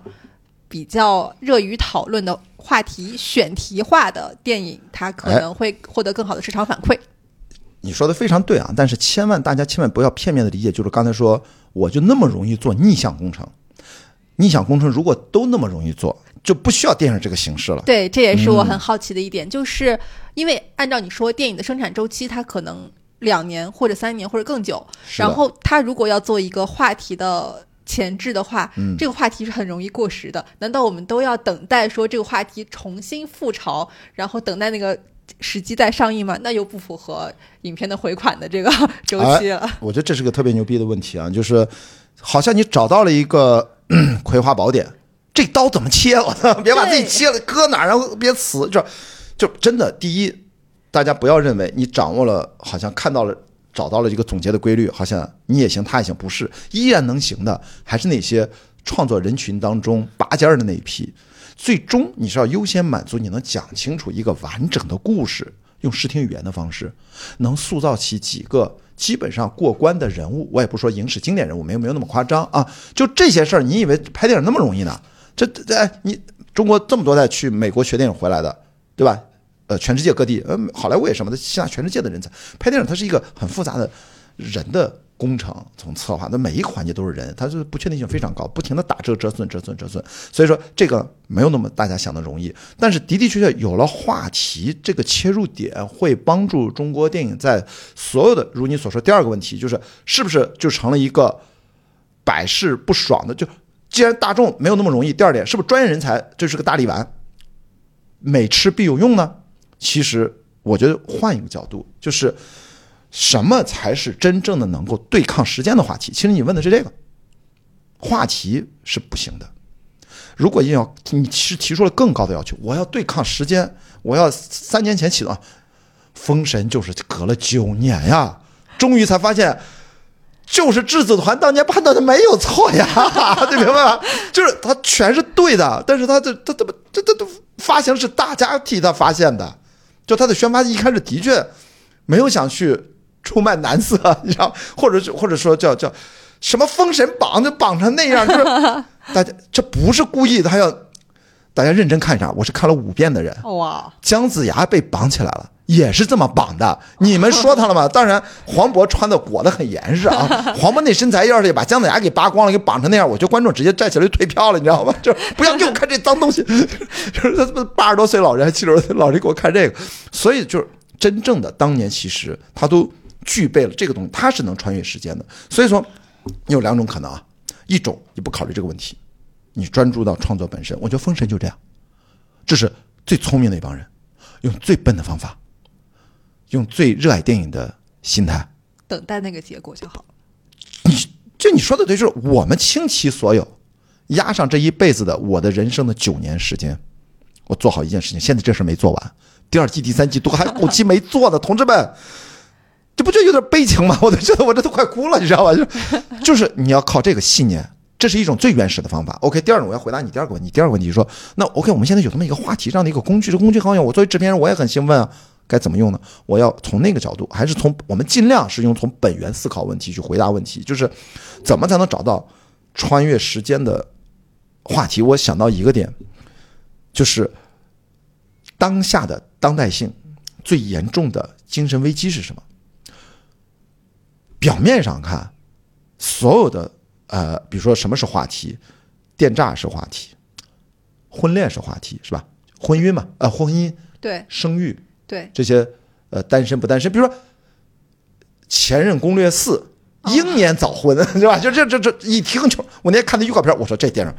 S2: 比较热于讨论的话题，选题化的电影，它可能会获得更好的市场反馈。
S1: 你说的非常对啊，但是千万大家千万不要片面的理解，就是刚才说我就那么容易做逆向工程，逆向工程如果都那么容易做，就不需要电影这个形式了。
S2: 对，这也是我很好奇的一点，就是因为按照你说，电影的生产周期它可能两年或者三年或者更久，然后它如果要做一个话题的。前置的话，这个话题是很容易过时的。难道我们都要等待说这个话题重新复潮，然后等待那个时机再上映吗？那又不符合影片的回款的这个 周期了。
S1: 我觉得这是个特别牛逼的问题啊，就是好像你找到了一个 葵花宝典，这刀怎么切？我操，别把自己切了，搁哪儿，然后别死。就就真的，第一，大家不要认为你掌握了，好像看到了。找到了一个总结的规律，好像你也行，他也行，不是，依然能行的还是那些创作人群当中拔尖儿的那一批。最终你是要优先满足你能讲清楚一个完整的故事，用视听语言的方式，能塑造起几个基本上过关的人物。我也不说影史经典人物，没有没有那么夸张啊。就这些事儿，你以为拍电影那么容易呢？这这哎，你中国这么多代去美国学电影回来的，对吧？呃，全世界各地，呃，好莱坞也什么的，吸纳全世界的人才。拍电影，它是一个很复杂的人的工程，从策划那每一个环节都是人，它是不确定性非常高，不停的打折折损折损折损，所以说这个没有那么大家想的容易，但是的的确确有了话题这个切入点，会帮助中国电影在所有的如你所说第二个问题就是是不是就成了一个百试不爽的，就既然大众没有那么容易，第二点是不是专业人才这是个大力丸，每吃必有用呢？其实，我觉得换一个角度，就是什么才是真正的能够对抗时间的话题？其实你问的是这个话题是不行的。如果硬要你是提出了更高的要求，我要对抗时间，我要三年前启动《封神》，就是隔了九年呀，终于才发现，就是质子团当年判断的没有错呀，你明白吗？就是他全是对的，但是他这他怎么这这都发行是大家替他发现的。就他的宣发一开始的确没有想去出卖男色，你知道，或者或者说叫叫什么封神榜就绑成那样，就是 大家这不是故意的，还要大家认真看一下。我是看了五遍的人，
S2: 哇，
S1: 姜子牙被绑起来了，也是这么绑的。你们说他了吗？当然，黄渤穿的裹得很严实啊。黄渤那身材要是把姜子牙给扒光了，给绑成那样，我觉得观众直接站起来就退票了，你知道吗？就不要给我看这脏东西。就是他八十多岁老人，七十多岁老人给我看这个。所以就是真正的当年，其实他都具备了这个东西，他是能穿越时间的。所以说，你有两种可能啊，一种你不考虑这个问题，你专注到创作本身。我觉得《封神》就这样，这是最聪明的一帮人，用最笨的方法，用最热爱电影的心态，
S2: 等待那个结果就好。
S1: 你就你说的对，就是我们倾其所有，压上这一辈子的我的人生的九年时间，我做好一件事情。现在这事没做完。第二季、第三季都还 后期没做呢，同志们，这不就有点悲情吗？我都觉得我这都快哭了，你知道吧？就就是你要靠这个信念，这是一种最原始的方法。OK，第二种我要回答你第二个问题。第二个问题说，那 OK，我们现在有这么一个话题这样的一个工具，这工具好用。我作为制片人，我也很兴奋啊，该怎么用呢？我要从那个角度，还是从我们尽量是用从本源思考问题去回答问题，就是怎么才能找到穿越时间的话题？我想到一个点，就是当下的。当代性最严重的精神危机是什么？表面上看，所有的呃，比如说什么是话题，电诈是话题，婚恋是话题，是吧？婚姻嘛，呃，婚姻，
S2: 对，
S1: 生育，
S2: 对，
S1: 这些呃单身不单身，比如说《前任攻略四》英年早婚，对吧？就这这这一听就，我那天看的预告片，我说这电影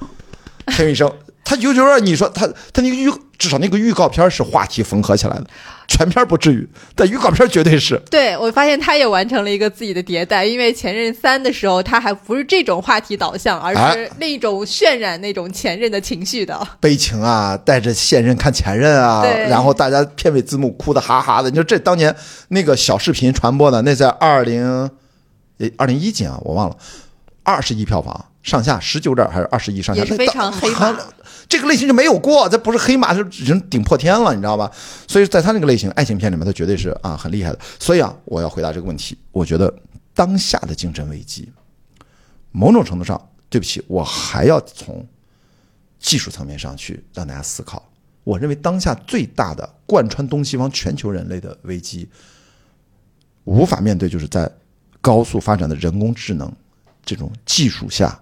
S1: 《天宇生》，他就觉得你说他他那个预至少那个预告片是话题缝合起来的，全片不至于，但预告片绝对是。
S2: 对我发现他也完成了一个自己的迭代，因为《前任三》的时候，他还不是这种话题导向，而是
S1: 哎
S2: 那种渲染那种前任的情绪的。
S1: 悲情啊，带着现任看前任啊，然后大家片尾字幕哭的哈哈的。你说这当年那个小视频传播的，那在二零二零一几啊，我忘了，二十亿票房上下，十九点还是二十亿上下，
S2: 非常黑马
S1: 这个类型就没有过，这不是黑马，是已经顶破天了，你知道吧？所以在他那个类型爱情片里面，他绝对是啊很厉害的。所以啊，我要回答这个问题，我觉得当下的精神危机，某种程度上，对不起，我还要从技术层面上去让大家思考。我认为当下最大的贯穿东西方全球人类的危机，无法面对，就是在高速发展的人工智能这种技术下，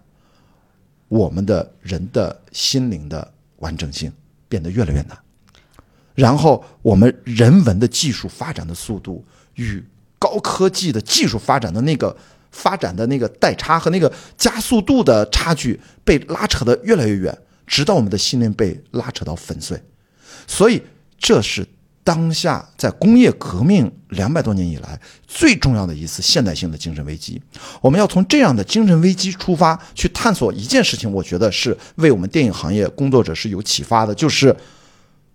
S1: 我们的人的心灵的完整性变得越来越难。然后，我们人文的技术发展的速度与高科技的技术发展的那个发展的那个代差和那个加速度的差距被拉扯的越来越远，直到我们的心灵被拉扯到粉碎。所以，这是当下在工业革命两百多年以来最重要的一次现代性的精神危机。我们要从这样的精神危机出发，去探索一件事情，我觉得是为我们电影行业工作者是有启发的，就是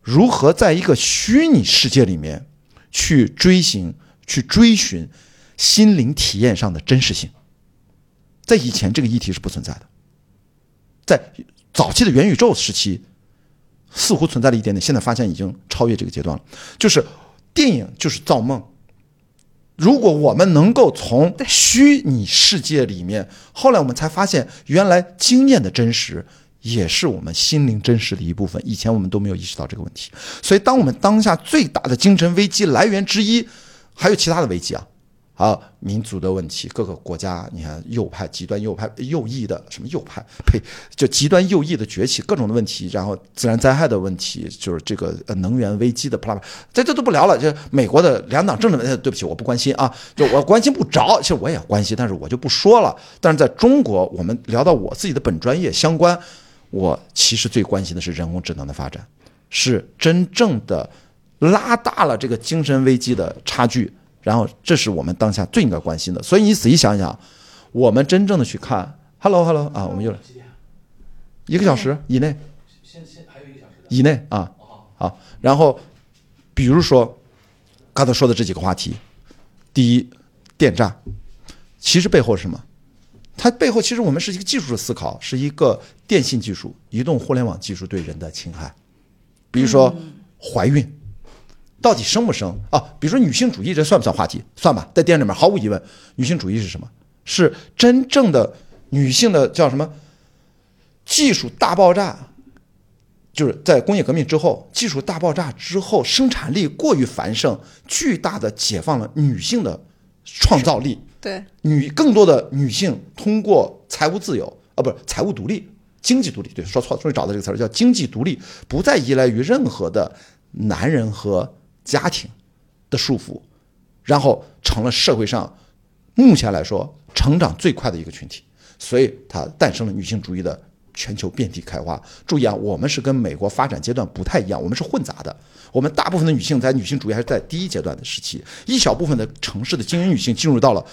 S1: 如何在一个虚拟世界里面去追寻、去追寻心灵体验上的真实性。在以前，这个议题是不存在的，在早期的元宇宙时期，似乎存在了一点点，现在发现已经超越这个阶段了。就是电影就是造梦。如果我们能够从虚拟世界里面，后来我们才发现，原来经验的真实也是我们心灵真实的一部分。以前我们都没有意识到这个问题。所以，当我们当下最大的精神危机来源之一，还有其他的危机啊，啊，民族的问题，各个国家，你看右派、极端右派、右翼的什么右派，呸，就极端右翼的崛起，各种的问题，然后自然灾害的问题，就是这个能源危机的啪啦啪，这这都不聊了。这美国的两党政治问题，对不起，我不关心啊，就我关心不着。其实我也关心，但是我就不说了。但是在中国，我们聊到我自己的本专业相关，我其实最关心的是人工智能的发展，是真正的拉大了这个精神危机的差距。然后，这是我们当下最应该关心的。所以你仔细想想，我们真正的去看，Hello Hello 啊，我们又来一个小时以内，以内啊，好。然后，比如说刚才说的这几个话题，第一，电诈，其实背后是什么？它背后其实我们是一个技术的思考，是一个电信技术、移动互联网技术对人的侵害。比如说怀孕，到底生不生啊？比如说女性主义，这算不算话题？算吧，在电影里面毫无疑问，女性主义是什么？是真正的女性的叫什么？技术大爆炸，就是在工业革命之后，技术大爆炸之后，生产力过于繁盛，巨大的解放了女性的创造力。
S2: 对，
S1: 女更多的女性通过财务自由啊，不是财务独立、经济独立，对，说错了，终于找到这个词儿，叫经济独立，不再依赖于任何的男人和家庭的束缚，然后成了社会上目前来说成长最快的一个群体，所以它诞生了女性主义的全球遍地开花。注意啊，我们是跟美国发展阶段不太一样，我们是混杂的。我们大部分的女性在女性主义还是在第一阶段的时期，一小部分的城市的精英女性进入到了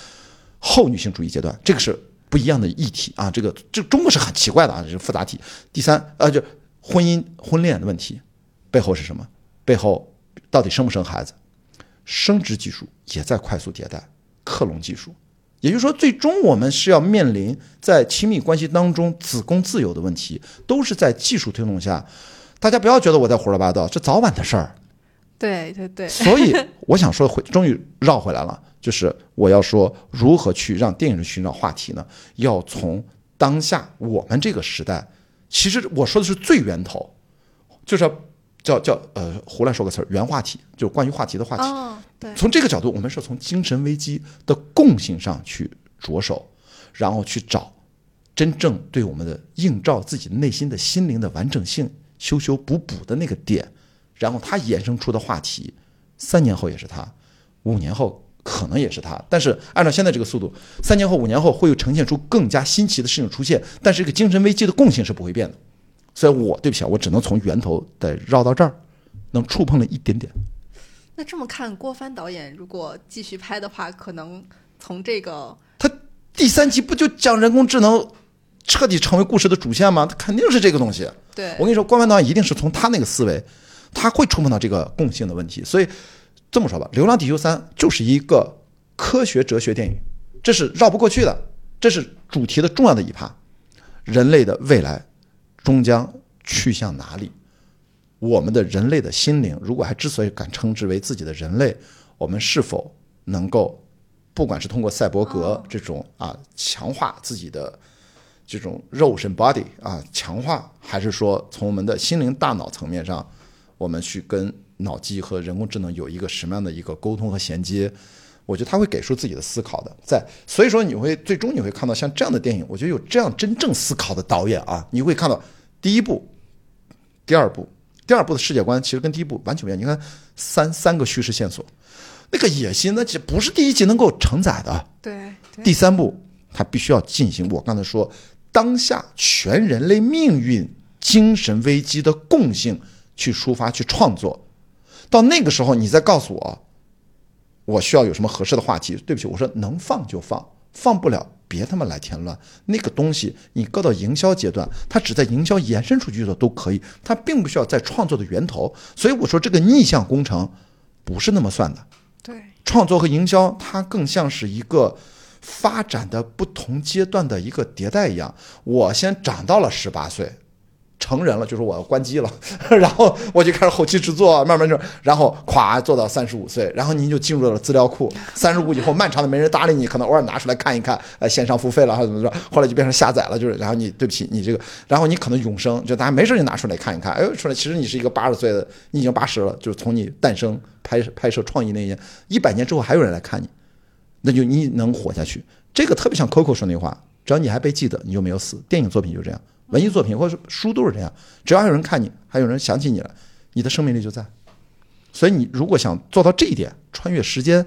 S1: 后女性主义阶段，这个是不一样的议题啊。这个这中国是很奇怪的啊，这是复杂题。第三，呃，就婚姻婚恋的问题背后是什么？背后到底生不生孩子？生殖技术也在快速迭代，克隆技术，也就是说，最终我们是要面临在亲密关系当中子宫自由的问题，都是在技术推动下。大家不要觉得我在胡说八道，这早晚的事儿。
S2: 对对对，
S1: 所以我想说回，终于绕回来了，就是我要说如何去让电影人寻找话题呢？要从当下我们这个时代，其实我说的是最源头，就是要叫叫呃胡乱说个词儿，原话题，就是关于话题的话题。
S2: 哦，对，
S1: 从这个角度，我们是从精神危机的共性上去着手，然后去找真正对我们的映照自己内心的心灵的完整性修修补补的那个点，然后它衍生出的话题，三年后也是它，五年后可能也是它。但是按照现在这个速度，三年后、五年后会有呈现出更加新奇的事情出现，但是这个精神危机的共性是不会变的。所以我对不起啊，我只能从源头得绕到这儿，能触碰了一点点。
S2: 那这么看，郭帆导演如果继续拍的话，可能从这个
S1: 他第三集不就讲人工智能彻底成为故事的主线吗？他肯定是这个东西。
S2: 对
S1: 我跟你说，郭帆导演一定是从他那个思维，他会触碰到这个共性的问题。所以这么说吧，《流浪地球三》就是一个科学哲学电影，这是绕不过去的，这是主题的重要的一趴。人类的未来终将去向哪里？我们的人类的心灵，如果还之所以敢称之为自己的人类，我们是否能够，不管是通过赛博格这种啊强化自己的这种肉身 body 啊强化，还是说从我们的心灵大脑层面上，我们去跟脑机和人工智能有一个什么样的一个沟通和衔接？我觉得他会给出自己的思考的，在所以说你会最终你会看到像这样的电影，我觉得有这样真正思考的导演啊，你会看到第一部、第二部。第二部的世界观其实跟第一部完全不一样。你看三三个叙事线索，那个野心那这不是第一集能够承载的。
S2: 对对
S1: 第三部他必须要进行我刚才说当下全人类命运精神危机的共性去抒发去创作。到那个时候，你再告诉我，我需要有什么合适的话题？对不起，我说能放就放，放不了别他妈来添乱。那个东西你搁到营销阶段，它只在营销延伸出去的都可以，它并不需要在创作的源头。所以我说这个逆向工程不是那么算的。
S2: 对
S1: 创作和营销，它更像是一个发展的不同阶段的一个迭代一样。我先长到了十八岁，成人了，就是我要关机了，然后我就开始后期制作，慢慢就，然后咵做到三十五岁，然后您就进入了资料库。三十五以后，漫长的没人搭理你，可能偶尔拿出来看一看，呃，线上付费了还是怎么着，后来就变成下载了，就是，然后你对不起你这个，然后你可能永生，就大家没事就拿出来看一看，哎呦，出来其实你是一个八十岁的，你已经八十了，就是从你诞生拍拍摄创意那一年，一百年之后还有人来看你，那就你能活下去。这个特别像 Coco 说那话，只要你还被记得，你就没有死。电影作品就这样，文艺作品或者书都是这样，只要有人看你，还有人想起你了，你的生命力就在。所以你如果想做到这一点，穿越时间，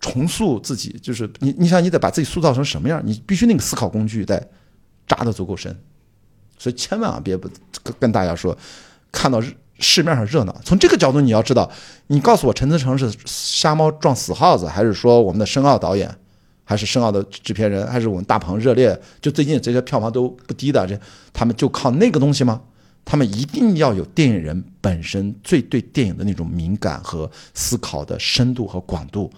S1: 重塑自己，就是你，你想你得把自己塑造成什么样，你必须那个思考工具得扎得足够深。所以千万啊，别不跟跟大家说，看到市面上热闹，从这个角度你要知道，你告诉我陈思诚是瞎猫撞死耗子，还是说我们的申奥导演，还是申奥的制片人，还是我们大鹏热烈，就最近这些票房都不低的，这他们就靠那个东西吗？他们一定要有电影人本身最对电影的那种敏感和思考的深度和广度，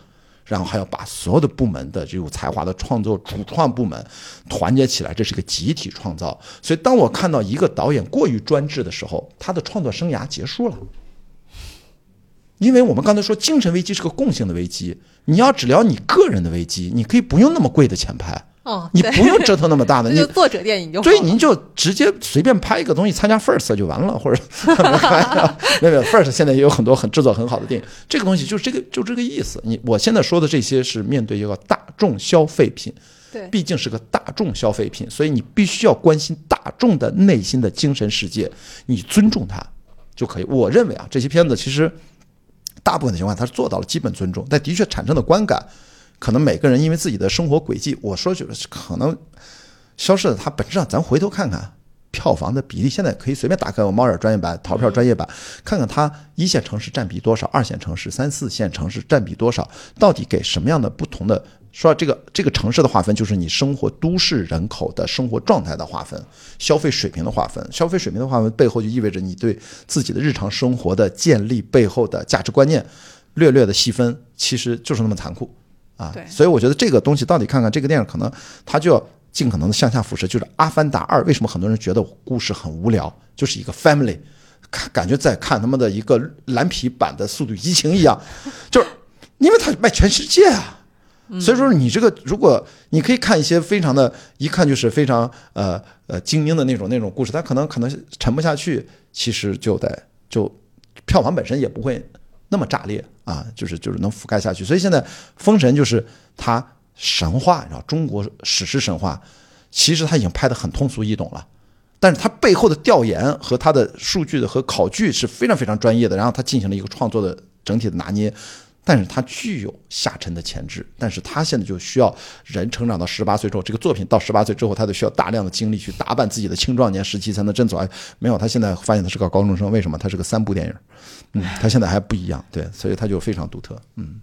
S1: 然后还要把所有的部门的这种才华的创作主创部门团结起来，这是个集体创造。所以，当我看到一个导演过于专制的时候，他的创作生涯结束了。因为我们刚才说，精神危机是个共性的危机，你要只聊你个人的危机，你可以不用那么贵的钱拍，
S2: 哦，
S1: 你不用折腾那么大的，你
S2: 那就作者电影就好
S1: 对，您就直接随便拍一个东西参加 First 就完了，或者 没有没有 First 现在也有很多很制作很好的电影，这个东西就是这个就这个意思。你我现在说的这些是面对一个大众消费品，
S2: 对
S1: 毕竟是个大众消费品，所以你必须要关心大众的内心的精神世界，你尊重它就可以。我认为啊，这些片子其实大部分的情况他是做到了基本尊重，但的确产生的观感，可能每个人因为自己的生活轨迹，我说句可能消失的它本质上，咱回头看看。票房的比例现在可以随便打开我猫眼专业版、淘票专业版，看看它一线城市占比多少，二线城市、三四线城市占比多少，到底给什么样的不同的？说到这个这个城市的划分，就是你生活都市人口的生活状态的划分，消费水平的划分。消费水平的划分背后就意味着你对自己的日常生活的建立背后的价值观念，略略的细分，其实就是那么残酷啊
S2: 对。
S1: 所以我觉得这个东西到底看看这个电影，可能它就要尽可能的向下辐射。就是《阿凡达二》，为什么很多人觉得故事很无聊？就是一个 family，看感觉在看他们的一个蓝皮版的《速度与激情》一样，就是因为它卖全世界啊。所以说，你这个如果你可以看一些非常的，一看就是非常呃呃精英的那种那种故事，它可能可能沉不下去，其实就得就票房本身也不会那么炸裂啊，就是就是能覆盖下去。所以现在《封神》就是它神话，你知道中国史诗神话，其实它已经拍得很通俗易懂了。但是它背后的调研和它的数据的和考据是非常非常专业的，然后它进行了一个创作的整体的拿捏，但是它具有下沉的潜质，但是他现在就需要人成长到十八岁之后，这个作品到十八岁之后，他就需要大量的精力去打扮自己的青壮年时期才能振作。哎，没有，他现在发现他是个高中生，为什么？他是个三部电影，嗯，他现在还不一样，对，所以他就非常独特，嗯。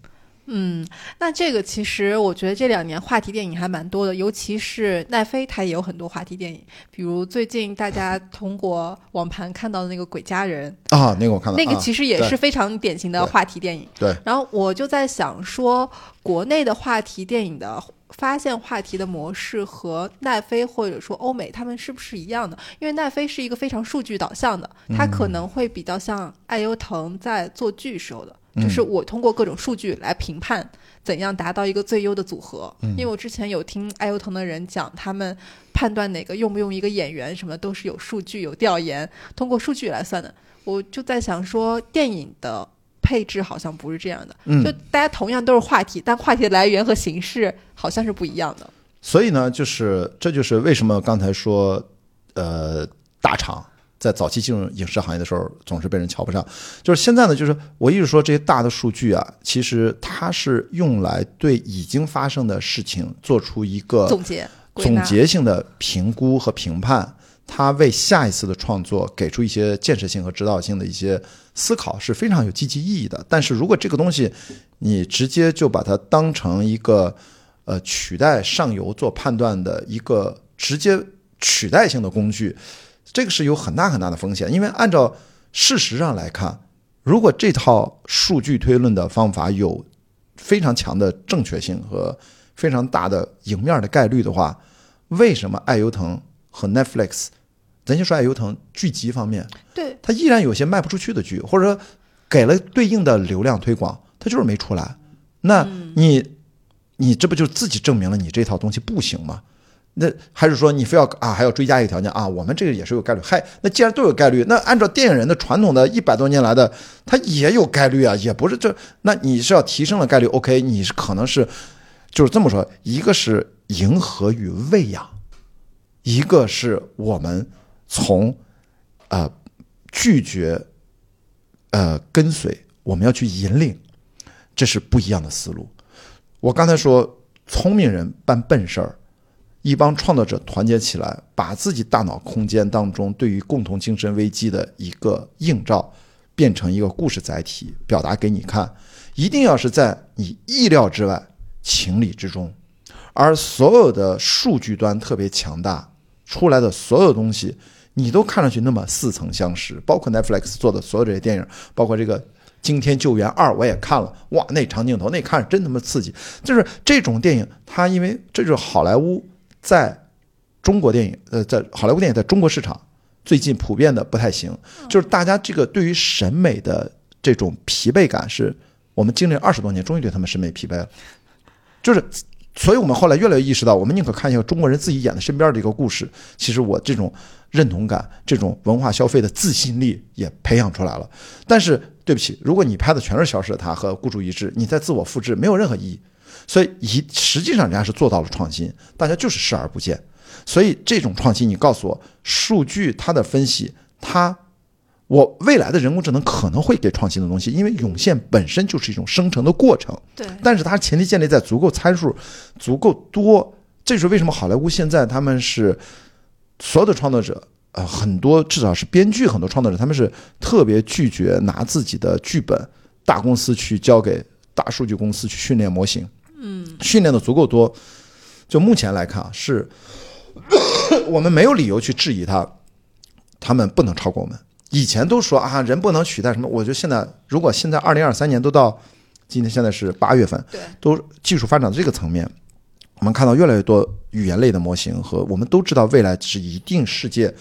S2: 嗯，那这个其实我觉得这两年话题电影还蛮多的，尤其是奈飞，它也有很多话题电影，比如最近大家通过网盘看到的那个《鬼家人》
S1: 啊，那个我看到，
S2: 那个其实也是非常典型的话题电影。
S1: 对。
S2: 然后我就在想说，国内的话题电影的发现话题的模式和奈飞或者说欧美他们是不是一样的？因为奈飞是一个非常数据导向的，它可能会比较像爱优腾在做剧时候的。就是我通过各种数据来评判怎样达到一个最优的组合，因为我之前有听爱优腾的人讲，他们判断哪个用不用一个演员什么都是有数据有调研，通过数据来算的。我就在想说，电影的配置好像不是这样的，就大家同样都是话题，但话题的来源和形式好像是不一样的。
S1: 所以呢，就是这就是为什么刚才说，呃，大厂。在早期进入影视行业的时候，总是被人瞧不上。就是现在呢，就是我一直说这些大的数据啊，其实它是用来对已经发生的事情做出一个
S2: 总结、
S1: 总结性的评估和评判。它为下一次的创作给出一些建设性和指导性的一些思考，是非常有积极意义的。但是如果这个东西你直接就把它当成一个呃取代上游做判断的一个直接取代性的工具。这个是有很大很大的风险，因为按照事实上来看，如果这套数据推论的方法有非常强的正确性和非常大的赢面的概率的话，为什么爱优腾和 Netflix，咱先说爱优腾剧集方面，
S2: 对
S1: 它依然有些卖不出去的剧，或者说给了对应的流量推广，它就是没出来。那你你这不就自己证明了你这套东西不行吗？那还是说你非要啊还要追加一个条件啊？我们这个也是有概率。嗨，那既然都有概率，那按照电影人的传统的一百多年来的，它也有概率啊，也不是这。那你是要提升了概率？OK，你是可能是就是这么说，一个是迎合与喂养，一个是我们从呃拒绝呃跟随，我们要去引领，这是不一样的思路。我刚才说聪明人办笨事儿。一帮创作者团结起来，把自己大脑空间当中对于共同精神危机的一个映照，变成一个故事载体，表达给你看。一定要是在你意料之外、情理之中。而所有的数据端特别强大出来的所有东西，你都看上去那么似曾相识。包括 Netflix 做的所有这些电影，包括这个《惊天救援二》，我也看了。哇，那长镜头，那看真他妈刺激。就是这种电影，它因为这就是好莱坞。在中国电影，呃，在好莱坞电影在中国市场最近普遍的不太行，就是大家这个对于审美的这种疲惫感，是我们经历二十多年，终于对他们审美疲惫了。就是，所以我们后来越来越意识到，我们宁可看一个中国人自己演的身边的一个故事。其实我这种认同感、这种文化消费的自信力也培养出来了。但是对不起，如果你拍的全是《消失的她》和《孤注一掷》，你在自我复制，没有任何意义。所以，一实际上人家是做到了创新，大家就是视而不见。所以这种创新，你告诉我，数据它的分析，它，我未来的人工智能可能会给创新的东西，因为涌现本身就是一种生成的过程。
S2: 对。
S1: 但是它前提建立在足够参数足够多，这是为什么好莱坞现在他们是所有的创作者，呃，很多至少是编剧，很多创作者他们是特别拒绝拿自己的剧本大公司去交给大数据公司去训练模型。
S2: 嗯，
S1: 训练的足够多，就目前来看啊，是 我们没有理由去质疑他，他们不能超过我们。以前都说啊，人不能取代什么，我觉得现在如果现在二零二三年都到今天现在是八月份，
S2: 对，
S1: 都技术发展到这个层面，我们看到越来越多语言类的模型和我们都知道未来是一定世界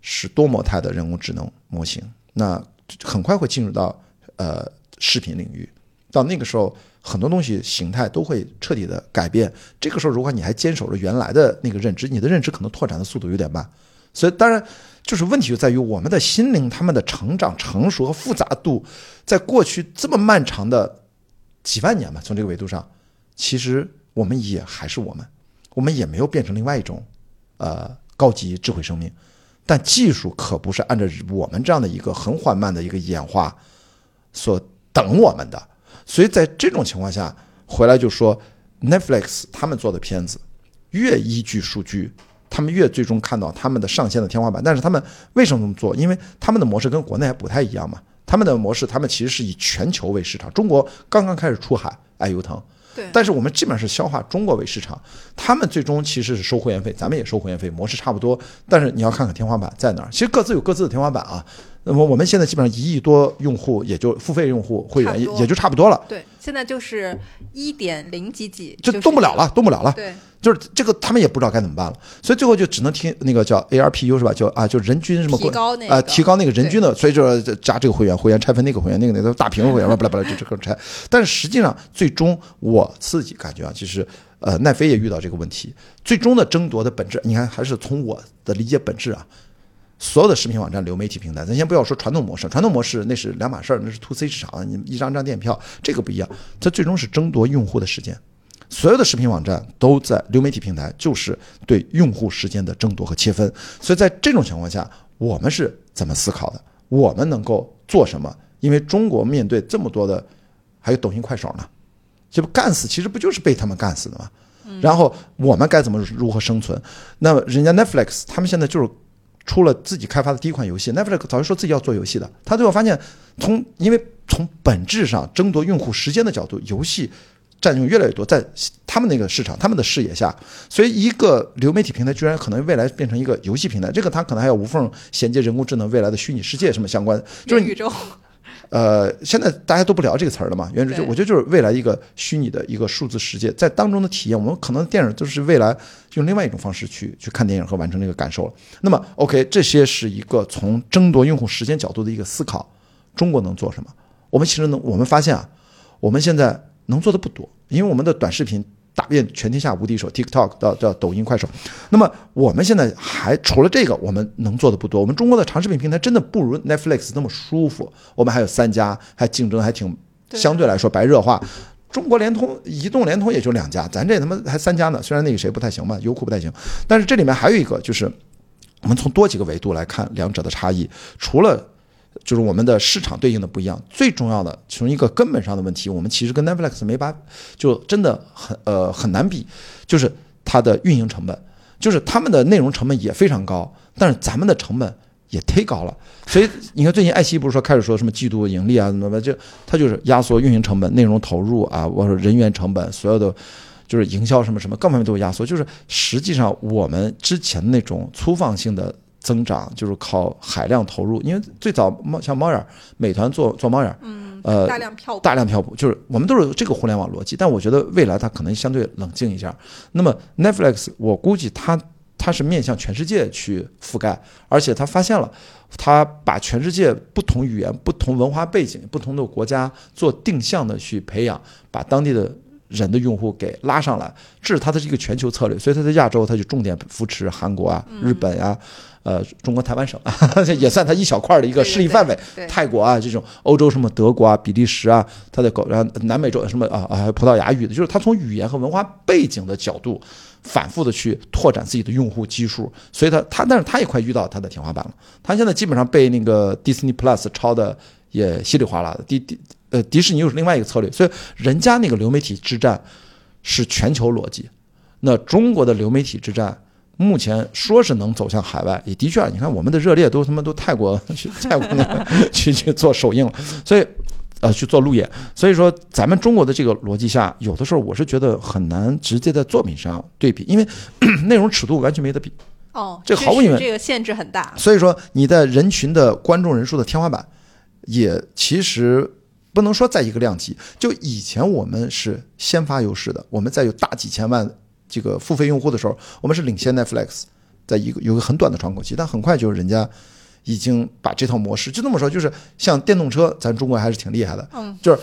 S1: 是多模态的人工智能模型，那很快会进入到呃视频领域，到那个时候。很多东西形态都会彻底的改变。这个时候，如果你还坚守着原来的那个认知，你的认知可能拓展的速度有点慢。所以，当然就是问题就在于我们的心灵，他们的成长、成熟和复杂度，在过去这么漫长的几万年吧，从这个维度上，其实我们也还是我们，我们也没有变成另外一种呃高级智慧生命。但技术可不是按照我们这样的一个很缓慢的一个演化所等我们的。所以在这种情况下，回来就说 Netflix 他们做的片子越依据数据，他们越最终看到他们的上限的天花板。但是他们为什么这么做？因为他们的模式跟国内还不太一样嘛。他们的模式，他们其实是以全球为市场。中国刚刚开始出海，爱优腾。
S2: 对，
S1: 但是我们基本上是消化中国为市场，他们最终其实是收会员费，咱们也收会员费，模式差不多。但是你要看看天花板在哪儿，其实各自有各自的天花板啊。那么我们现在基本上一亿多用户，也就付费用户会员也也就差不多了。
S2: 对，现在就是一点零几几，
S1: 就动不了了，动不了了。
S2: 对。
S1: 就是这个，他们也不知道该怎么办了，所以最后就只能听那个叫 ARPU 是吧？就啊，就人均什么
S2: 提高那
S1: 啊，提高那个人均的，所以就加这个会员，会员拆分那个会员，那个那个大屏会员，不啦 不啦，就这个拆。但是实际上，最终我自己感觉啊，其实呃，奈飞也遇到这个问题。最终的争夺的本质，你看还是从我的理解本质啊，所有的视频网站、流媒体平台，咱先不要说传统模式，传统模式那是两码事儿，那是 to C 市场，你一张张电影票，这个不一样。它最终是争夺用户的时间。所有的视频网站都在流媒体平台，就是对用户时间的争夺和切分。所以在这种情况下，我们是怎么思考的？我们能够做什么？因为中国面对这么多的，还有抖音、快手呢，这不干死，其实不就是被他们干死的吗？然后我们该怎么如何生存？那么人家 Netflix 他们现在就是出了自己开发的第一款游戏，Netflix 早就说自己要做游戏的，他最后发现从因为从本质上争夺用户时间的角度，游戏。占用越来越多，在他们那个市场、他们的视野下，所以一个流媒体平台居然可能未来变成一个游戏平台，这个它可能还要无缝衔接人工智能、未来的虚拟世界什么相关。就是
S2: 宇宙。
S1: 呃，现在大家都不聊这个词儿了嘛？元宇宙，我觉得就是未来一个虚拟的一个数字世界，在当中的体验，我们可能电影都是未来用另外一种方式去去看电影和完成这个感受了。那么，OK，这些是一个从争夺用户时间角度的一个思考。中国能做什么？我们其实能，我们发现啊，我们现在。能做的不多，因为我们的短视频打遍全天下无敌手，TikTok 到到抖音、快手。那么我们现在还除了这个，我们能做的不多。我们中国的长视频平台真的不如 Netflix 那么舒服。我们还有三家，还竞争还挺相对来说白热化。中国联通、移动、联通也就两家，咱这他妈还三家呢。虽然那个谁不太行吧，优酷不太行，但是这里面还有一个，就是我们从多几个维度来看两者的差异，除了。就是我们的市场对应的不一样，最重要的从一个根本上的问题，我们其实跟 Netflix 没法，就真的很呃很难比，就是它的运营成本，就是他们的内容成本也非常高，但是咱们的成本也忒高了。所以你看最近爱奇艺不是说开始说什么季度盈利啊，怎么怎么就它就是压缩运营成本、内容投入啊，我说人员成本，所有的就是营销什么什么各方面都有压缩，就是实际上我们之前那种粗放性的。增长就是靠海量投入，因为最早猫像猫眼，美团做做猫眼，
S2: 嗯，
S1: 呃，
S2: 大量票
S1: 大量票补，就是我们都是这个互联网逻辑。但我觉得未来它可能相对冷静一下。那么 Netflix，我估计它它是面向全世界去覆盖，而且它发现了，它把全世界不同语言、不同文化背景、不同的国家做定向的去培养，把当地的。人的用户给拉上来，这是它的一个全球策略，所以它在亚洲，它就重点扶持韩国啊、日本呀、呃中国台湾省，也算它一小块的一个势力范围。泰国啊，这种欧洲什么德国啊、比利时啊，它的搞然后南美洲什么啊啊葡萄牙语的，就是它从语言和文化背景的角度，反复的去拓展自己的用户基数。所以它它，但是它也快遇到它的天花板了。它现在基本上被那个 Disney Plus 抄的也稀里哗啦的。迪迪。呃，迪士尼又是另外一个策略，所以人家那个流媒体之战是全球逻辑，那中国的流媒体之战目前说是能走向海外，也的确啊，你看我们的热烈都他妈都泰国 去泰国那去去做首映了，所以呃去做路演，所以说咱们中国的这个逻辑下，有的时候我是觉得很难直接在作品上对比，因为 内容尺度完全没得比。
S2: 哦，
S1: 这毫无疑问，
S2: 这个限制很大。
S1: 所以说你的人群的观众人数的天花板也其实。不能说在一个量级，就以前我们是先发优势的，我们在有大几千万这个付费用户的时候，我们是领先 Netflix，在一个有个很短的窗口期，但很快就是人家已经把这套模式就这么说，就是像电动车，咱中国还是挺厉害的，
S2: 嗯，
S1: 就是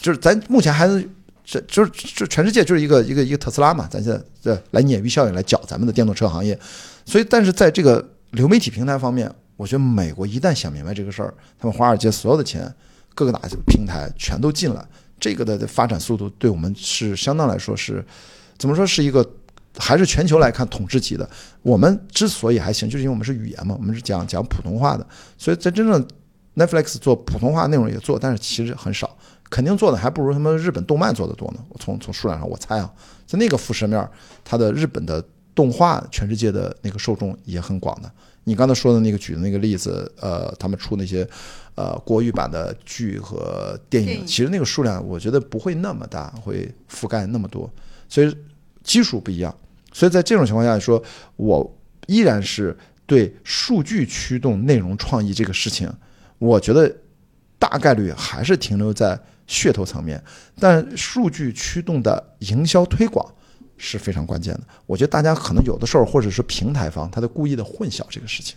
S1: 就是咱目前还是这就是就全世界就是一个一个一个特斯拉嘛，咱现在对来鲶鱼效应来搅咱们的电动车行业，所以但是在这个流媒体平台方面，我觉得美国一旦想明白这个事儿，他们华尔街所有的钱。各个大平台全都进来，这个的发展速度对我们是相当来说是，怎么说是一个还是全球来看统治级的。我们之所以还行，就是因为我们是语言嘛，我们是讲讲普通话的，所以在真正 Netflix 做普通话内容也做，但是其实很少。肯定做的还不如他们日本动漫做的多呢。我从从数量上我猜啊，在那个辐射面，它的日本的动画全世界的那个受众也很广的。你刚才说的那个举的那个例子，呃，他们出那些呃国语版的剧和电影，
S2: 电影
S1: 其实那个数量我觉得不会那么大，会覆盖那么多，所以基数不一样。所以在这种情况下来说，我依然是对数据驱动内容创意这个事情，我觉得大概率还是停留在噱头层面，但数据驱动的营销推广是非常关键的。我觉得大家可能有的时候，或者是平台方，他在故意的混淆这个事情。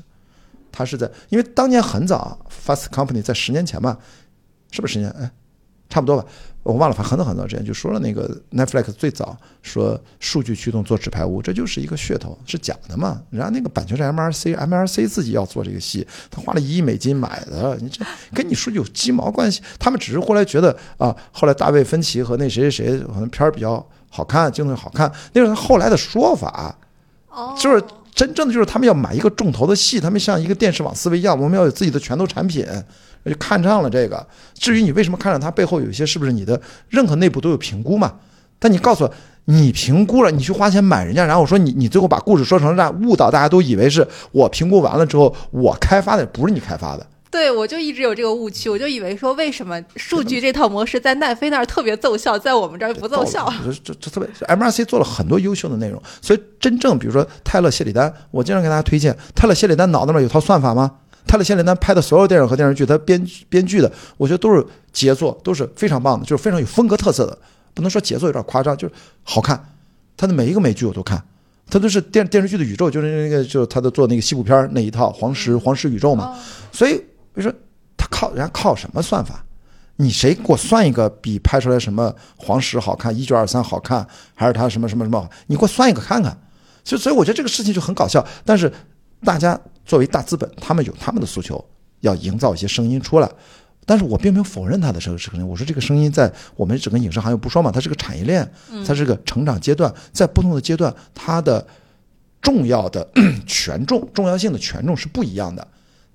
S1: 他是在，因为当年很早，Fast Company 在十年前吧，是不是十年？哎，差不多吧，我忘了，反正很早很早之前就说了，那个 Netflix 最早说数据驱动做纸牌屋，这就是一个噱头，是假的嘛？人家那个版权是 MRC，MRC 自己要做这个戏，他花了一亿美金买的，你这 跟你说有鸡毛关系？他们只是后来觉得啊，后来大卫芬奇和那谁谁谁可能片儿比较好看，镜头好看，那是他后来的说法。
S2: 哦，
S1: 就是真正的就是他们要买一个重头的戏，他们像一个电视网思维一样，我们要有自己的拳头产品，就看上了这个。至于你为什么看上它，背后有一些是不是你的任何内部都有评估嘛？但你告诉我，你评估了，你去花钱买人家，然后我说你你最后把故事说成让误导大家都以为是我评估完了之后我开发的，不是你开发的。
S2: 对，我就一直有这个误区，我就以为说为什么数据这套模式在奈飞那儿特别奏效，在我们这儿不奏效？
S1: 这这这特别，MRC 做了很多优秀的内容，所以真正比如说泰勒谢里丹，我经常给大家推荐，泰勒谢里丹脑子里面有套算法吗？泰勒谢里丹拍的所有电影和电视剧，他编编剧的，我觉得都是杰作，都是非常棒的，就是非常有风格特色的。不能说杰作有点夸张，就是好看。他的每一个美剧我都看，他都是电电视剧的宇宙，就是那个就是他的做那个西部片那一套黄石黄石宇宙嘛。
S2: 哦
S1: 所以我说他靠人家靠什么算法？你谁给我算一个比拍出来什么黄石好看、一九二三好看，还是他什么什么什么？你给我算一个看看。所以，所以我觉得这个事情就很搞笑。但是大家作为大资本，他们有他们的诉求，要营造一些声音出来。但是我并没有否认他的这个声音，我说这个声音在我们整个影视行业不说嘛，它是个产业链，它是个成长阶段，在不同的阶段，它的重要的 权重、重要性的权重是不一样的。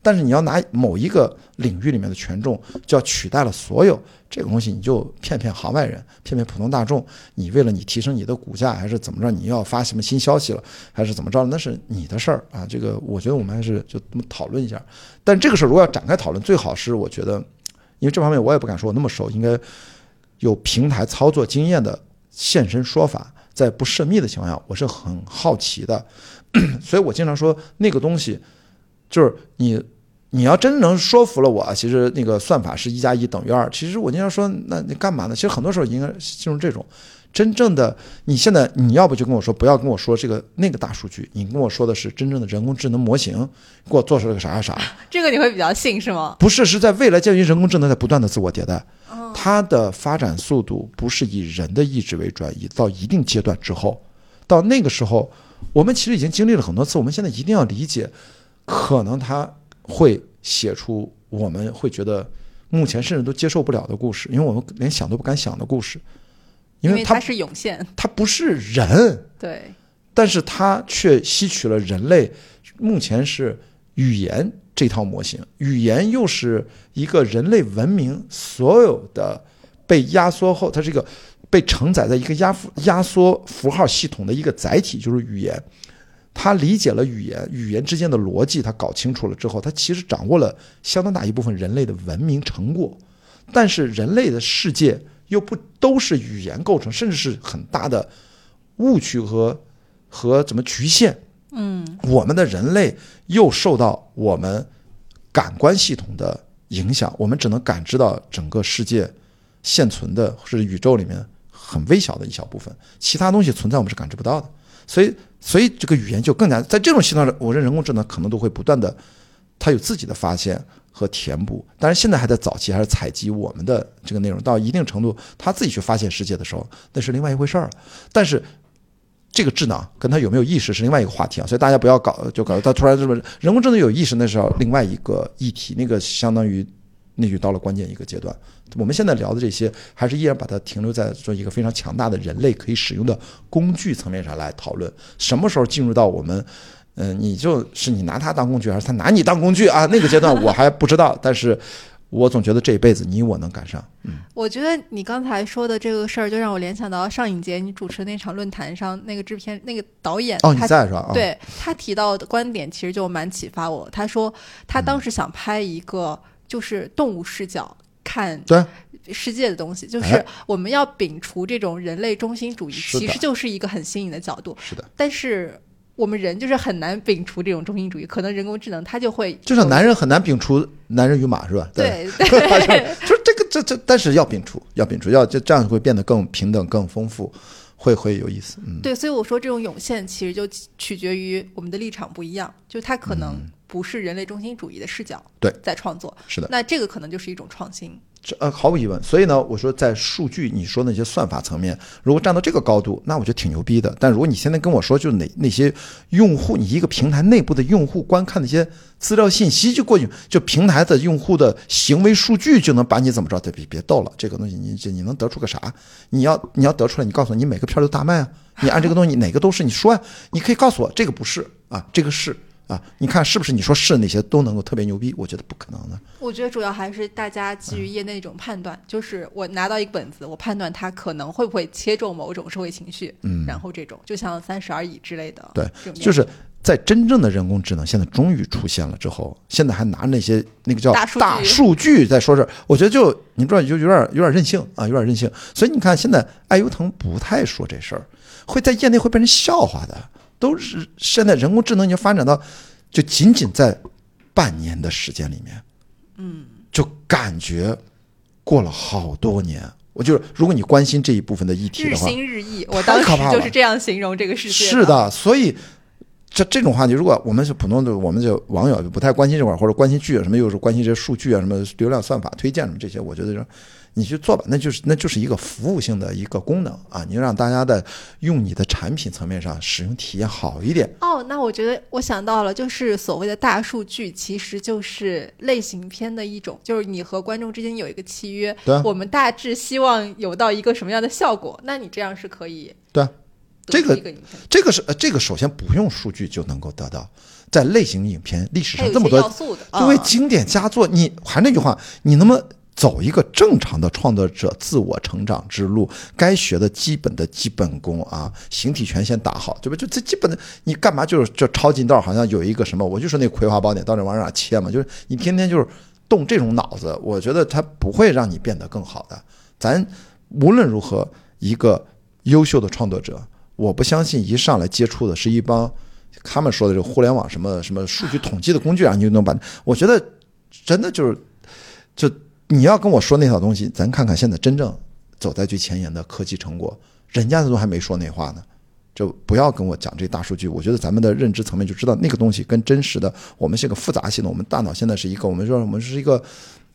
S1: 但是你要拿某一个领域里面的权重，就要取代了所有这个东西，你就骗骗行外人，骗骗普通大众。你为了你提升你的股价，还是怎么着？你要发什么新消息了，还是怎么着？那是你的事儿啊。这个我觉得我们还是就这么讨论一下。但这个事儿如果要展开讨论，最好是我觉得，因为这方面我也不敢说我那么熟，应该有平台操作经验的现身说法，在不涉密的情况下，我是很好奇的。所以我经常说那个东西，就是你。你要真能说服了我，其实那个算法是一加一等于二。其实我经常说，那你干嘛呢？其实很多时候应该进入这种真正的。你现在你要不就跟我说，不要跟我说这个那个大数据，你跟我说的是真正的人工智能模型，给我做出来个啥啥啥。
S2: 这个你会比较信是吗？
S1: 不是，是在未来鉴于人工智能在不断的自我迭代，它的发展速度不是以人的意志为转移，到一定阶段之后，到那个时候，我们其实已经经历了很多次，我们现在一定要理解，可能它。会写出我们会觉得目前甚至都接受不了的故事，因为我们连想都不敢想的故事，因为它
S2: 是涌现，
S1: 它不是人，
S2: 对，
S1: 但是它却吸取了人类目前是语言这套模型，语言又是一个人类文明所有的被压缩后，它是一个被承载在一个压压缩符号系统的一个载体，就是语言。他理解了语言，语言之间的逻辑，他搞清楚了之后，他其实掌握了相当大一部分人类的文明成果。但是人类的世界又不都是语言构成，甚至是很大的误区和和怎么局限。
S2: 嗯，
S1: 我们的人类又受到我们感官系统的影响，我们只能感知到整个世界现存的或者宇宙里面很微小的一小部分，其他东西存在我们是感知不到的。所以，所以这个语言就更加在这种情况下，我认人工智能可能都会不断的，它有自己的发现和填补。当然，现在还在早期，还是采集我们的这个内容，到一定程度，它自己去发现世界的时候，那是另外一回事儿了。但是，这个智能跟它有没有意识是另外一个话题啊。所以大家不要搞，就搞它突然这么人工智能有意识，那是要另外一个议题，那个相当于。那就到了关键一个阶段。我们现在聊的这些，还是依然把它停留在说一个非常强大的人类可以使用的工具层面上来讨论。什么时候进入到我们，嗯，你就是你拿它当工具，还是它拿你当工具啊？那个阶段我还不知道。但是我总觉得这一辈子你我能赶上。嗯，
S2: 我觉得你刚才说的这个事儿，就让我联想到上影节你主持那场论坛上那个制片那个导演
S1: 哦，你在是吧？哦，
S2: 对他提到的观点，其实就蛮启发我。他说他当时想拍一个就是动物视角看
S1: 对
S2: 世界的东西，就是
S1: 哎
S2: 我们要摒除这种人类中心主义，其实就是一个很新颖的角度。
S1: 是的，
S2: 但是我们人就是很难摒除这种中心主义，可能人工智能它就会
S1: 就像男人很难摒除男人与马是吧？
S2: 对
S1: 就
S2: 对
S1: 就是这个这这，但是要摒除，要摒除，要这这样会变得更平等、更丰富，会会有意思。嗯，
S2: 对，所以我说这种涌现其实就取决于我们的立场不一样，就它可能不是人类中心主义的视角
S1: 嗯对
S2: 在创作，
S1: 是的。
S2: 那这个可能就是一种创新。
S1: 这呃，毫无疑问。所以呢，我说在数据你说那些算法层面，如果站到这个高度，那我觉得挺牛逼的。但如果你现在跟我说，就是哪那些用户，你一个平台内部的用户观看那些资料信息就过去，就平台的用户的行为数据就能把你怎么着？对，别别逗了，这个东西你这你能得出个啥？你要你要得出来，你告诉我，你每个片儿都大卖啊？你按这个东西，你哪个都是？你说呀、你可以告诉我，这个不是啊，这个是。啊，你看是不是？你说是那些都能够特别牛逼？我觉得不可能的。
S2: 我觉得主要还是大家基于业内一种判断，就是我拿到一个本子，我判断它可能会不会切中某种社会情绪，嗯，然后这种就像《三十而已》之类的，
S1: 对就是在真正的人工智能现在终于出现了之后，现在还拿那些那个叫
S2: 大数据
S1: 大数据在说这，我觉得就你知道就有点有点任性啊，有点任性。所以你看现在爱优腾不太说这事儿，会在业内会被人笑话的。都是现在人工智能已经发展到，就仅仅在半年的时间里面，嗯，就感觉过了好多年。我就是，如果你关心这一部分的议题的话，日
S2: 新日异。我当时就是这样形容这个世界。
S1: 是，的，所以这这种话题，如果我们是普通的，我们就网友就不太关心这块儿，或者关心剧啊什么，又是关心这些数据啊什么流量算法推荐什么这些，我觉得说你去做吧，那就是那就是一个服务性的一个功能啊，你让大家的用你的产品层面上使用体验好一点。
S2: 哦，那我觉得我想到了，就是所谓的大数据，其实就是类型片的一种，就是你和观众之间有一个契约，
S1: 对啊
S2: 我们大致希望有到一个什么样的效果，那你这样是可以
S1: 对啊，这个这个是呃，这个首先不用数据就能够得到，在类型影片历史上这么多作为经典佳作，你还那句话，你能不能走一个正常的创作者自我成长之路？该学的基本的基本功啊，形体拳先打好，对吧？就这基本的，你干嘛就是就抄近道？好像有一个什么，我就说那《葵花宝典》到底往哪切嘛？就是你天天就是动这种脑子，我觉得它不会让你变得更好的。咱无论如何，一个优秀的创作者，我不相信一上来接触的是一帮他们说的这个互联网什么什么数据统计的工具啊，你就能把，我觉得真的就是，就你要跟我说那套东西，咱看看现在真正走在最前沿的科技成果，人家都还没说那话呢。就不要跟我讲这大数据，我觉得咱们的认知层面就知道那个东西跟真实的，我们是个复杂性的，我们大脑现在是一个，我们说我们是一个，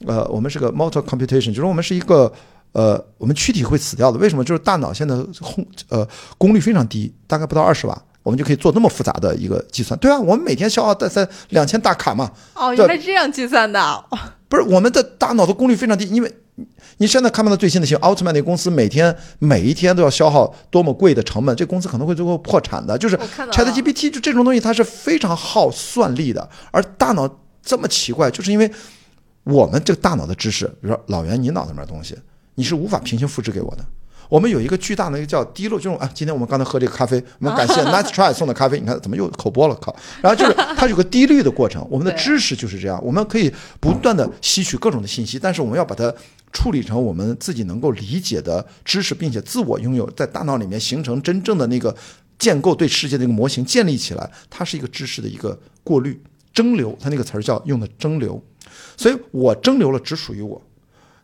S1: 呃，我们是个 motor computation，就是我们是一个，呃，我们躯体会死掉的，为什么？就是大脑现在轰呃功率非常低，大概不到二十瓦，我们就可以做那么复杂的一个计算。对啊，我们每天消耗在在两千大卡嘛，
S2: 哦，原来是这样计算的，哦
S1: 不是我们的大脑的功率非常低，因为你你现在看不到最新的新闻，奥特曼那公司每天每一天都要消耗多么贵的成本，这公司可能会最后破产的。就是 Chat
S2: 了
S1: GPT 就这种东西，它是非常耗算力的，而大脑这么奇怪，就是因为我们这个大脑的知识，比如说老袁你脑子里面的东西，你是无法平行复制给我的。我们有一个巨大的一个叫滴漏，就是啊，今天我们刚才喝这个咖啡，我们感谢 Nice Try 送的咖啡，你看怎么又口播了，靠！然后就是它有个滴滤的过程，我们的知识就是这样，我们可以不断的吸取各种的信息，但是我们要把它处理成我们自己能够理解的知识，并且自我拥有，在大脑里面形成真正的那个建构对。世界的一个模型建立起来，它是一个知识的一个过滤蒸馏，它那个词儿叫用的蒸馏，所以我蒸馏了只属于我，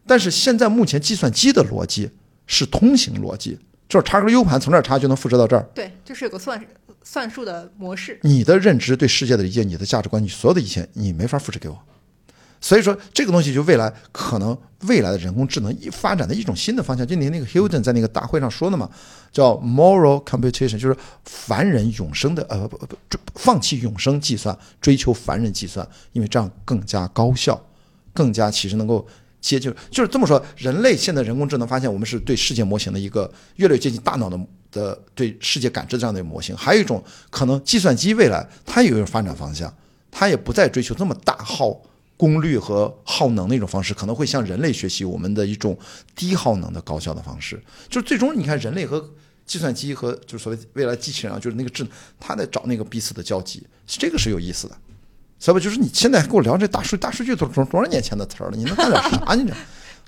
S1: 但是现在目前计算机的逻辑是通行逻辑，就是插根 U 盘从这儿插就能复制到这儿。
S2: 对，就是有个算算术的模式。
S1: 你的认知对世界的理解、你的价值观、你所有的一切，你没法复制给我。所以说，这个东西就未来可能未来的人工智能一发展的一种新的方向，就你那个 Hilton 在那个大会上说的嘛，叫 moral computation，就是凡人永生的呃不不不放弃永生计算，追求凡人计算，因为这样更加高效，更加其实能够接近，就是这么说，人类现在人工智能发现我们是对世界模型的一个越来越接近大脑的的对世界感知这样的一个模型，还有一种可能计算机未来它也有发展方向，它也不再追求这么大耗功率和耗能的一种方式，可能会向人类学习我们的一种低耗能的高效的方式。就是最终你看人类和计算机和就是所谓未来机器人啊，就是那个智能，它在找那个彼此的交集，这个是有意思的。所以就是你现在跟我聊这大数大数据都多多少年前的词儿了，你能干点啥 你这？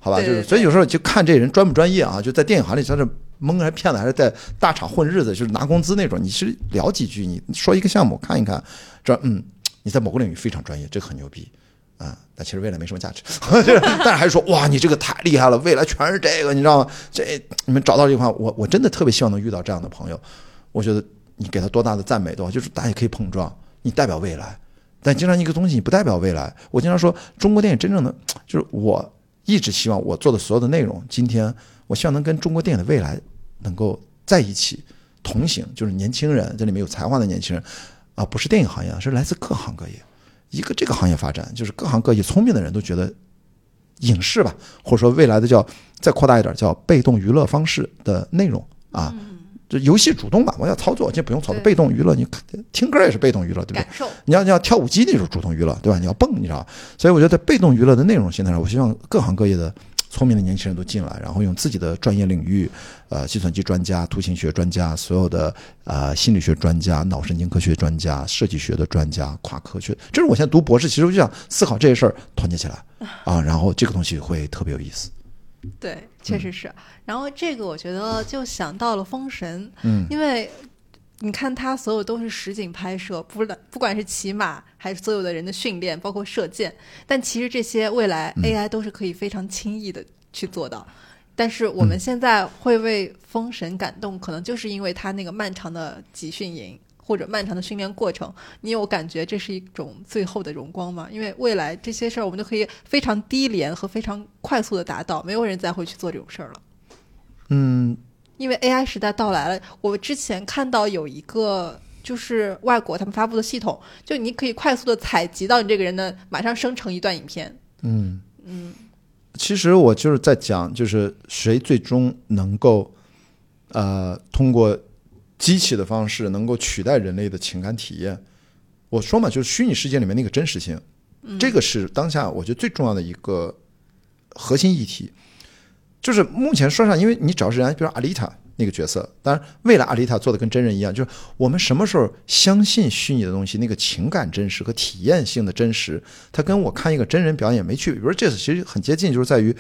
S1: 好吧，就是所以有时候就看这人专不专业啊，就在电影行里他是蒙还是骗子，还是在大厂混日子，就是拿工资那种。你是聊几句，你说一个项目看一看，这嗯你在某个领域非常专业，这个很牛逼啊，但其实未来没什么价值。就是但是还是说哇，你这个太厉害了，未来全是这个，你知道吗？这你们找到这句话，我我真的特别希望能遇到这样的朋友。我觉得你给他多大的赞美的话，就是大家可以碰撞，你代表未来。但经常一个东西你不代表未来。我经常说，中国电影真正的 就是我一直希望我做的所有的内容，今天我希望能跟中国电影的未来能够在一起同行，就是年轻人这里面有才华的年轻人啊，不是电影行业，是来自各行各业。一个这个行业发展，就是各行各业聪明的人都觉得影视吧，或者说未来的叫再扩大一点叫被动娱乐方式的内容啊。这游戏主动吧，我要操作，这不用操作，被动娱乐，你听歌也是被动娱乐，对不对。你要你要跳舞机那种主动娱乐，对吧？你要蹦，你知道吧？所以我觉得被动娱乐的内容形态上，我希望各行各业的聪明的年轻人都进来，然后用自己的专业领域，呃，计算机专家、图形学专家、所有的呃心理学专家、脑神经科学专家、设计学的专家、跨科学，这是我现在读博士，其实我就想思考这些事儿，团结起来 啊，然后这个东西会特别有意思。
S2: 对，确实是。然后这个我觉得就想到了《封神》，
S1: 嗯，
S2: 因为你看它所有都是实景拍摄，不不不管是骑马还是所有的人的训练，包括射箭，但其实这些未来
S1: 嗯
S2: AI 都是可以非常轻易的去做到。但是我们现在会为《封神》感动，可能就是因为它那个漫长的集训营或者漫长的训练过程，你有感觉这是一种最后的荣光吗？因为未来这些事儿我们都可以非常低廉和非常快速的达到，没有人再会去做这种事儿了。
S1: 嗯，
S2: 因为 AI 时代到来了，我之前看到有一个就是外国他们发布的系统，就你可以快速的采集到你这个人的，马上生成一段影片。
S1: 嗯
S2: 嗯，
S1: 其实我就是在讲，就是谁最终能够，呃，通过机器的方式能够取代人类的情感体验。我说嘛，就是虚拟世界里面那个真实性，这个是当下我觉得最重要的一个核心议题。就是目前说上，因为你只要是人家，比如阿丽塔那个角色，当然未来阿丽塔做的跟真人一样，就是我们什么时候相信虚拟的东西，那个情感真实和体验性的真实，它跟我看一个真人表演没区别。比如这次其实很接近，就是在于，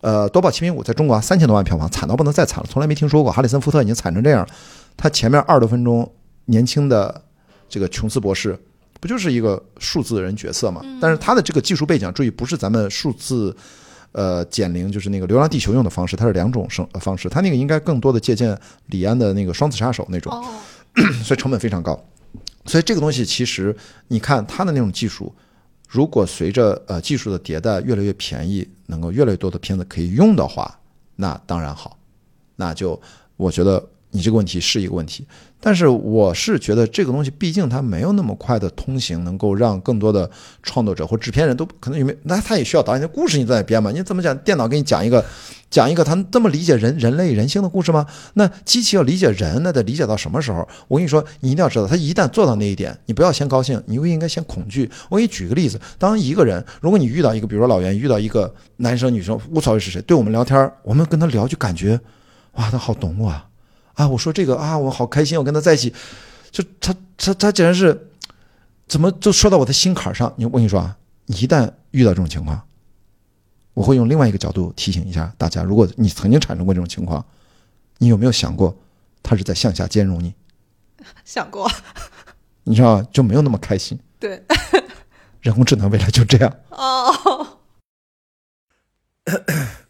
S1: 呃，《夺宝奇兵五》在中国啊三千多万票房，惨到不能再惨了，从来没听说过。哈里森福特已经惨成这样了，他前面二十多分钟年轻的这个琼斯博士，不就是一个数字人角色嘛？但是他的这个技术背景，注意不是咱们数字。呃，减龄就是那个《流浪地球》用的方式，它是两种生呃方式，他那个应该更多的借鉴李安的那个《双子杀手》那种，
S2: 哦，
S1: 所以成本非常高。所以这个东西其实你看他的那种技术，如果随着呃技术的迭代越来越便宜，能够越来越多的片子可以用的话，那当然好，那就我觉得你这个问题是一个问题。但是我是觉得这个东西毕竟它没有那么快的通行，能够让更多的创作者或制片人都可能有没有，那他也需要导演的故事你在那编嘛？你怎么讲？电脑给你讲一个讲一个他这么理解人人类人性的故事吗？那机器要理解人，那得理解到什么时候？我跟你说，你一定要知道，他一旦做到那一点，你不要先高兴，你应该先恐惧。我给你举个例子，当一个人，如果你遇到一个，比如说老袁遇到一个男生女生，无所谓是谁，对我们聊天，我们跟他聊就感觉，哇，他好懂我啊。啊，我说这个啊，我好开心，我跟他在一起，就他他他竟然是，怎么就说到我的心坎上？你我跟你说啊，一旦遇到这种情况，我会用另外一个角度提醒一下大家：如果你曾经产生过这种情况，你有没有想过，他是在向下兼容你？
S2: 想过，
S1: 你知道就没有那么开心。
S2: 对，
S1: 人工智能未来就这样，
S2: 哦，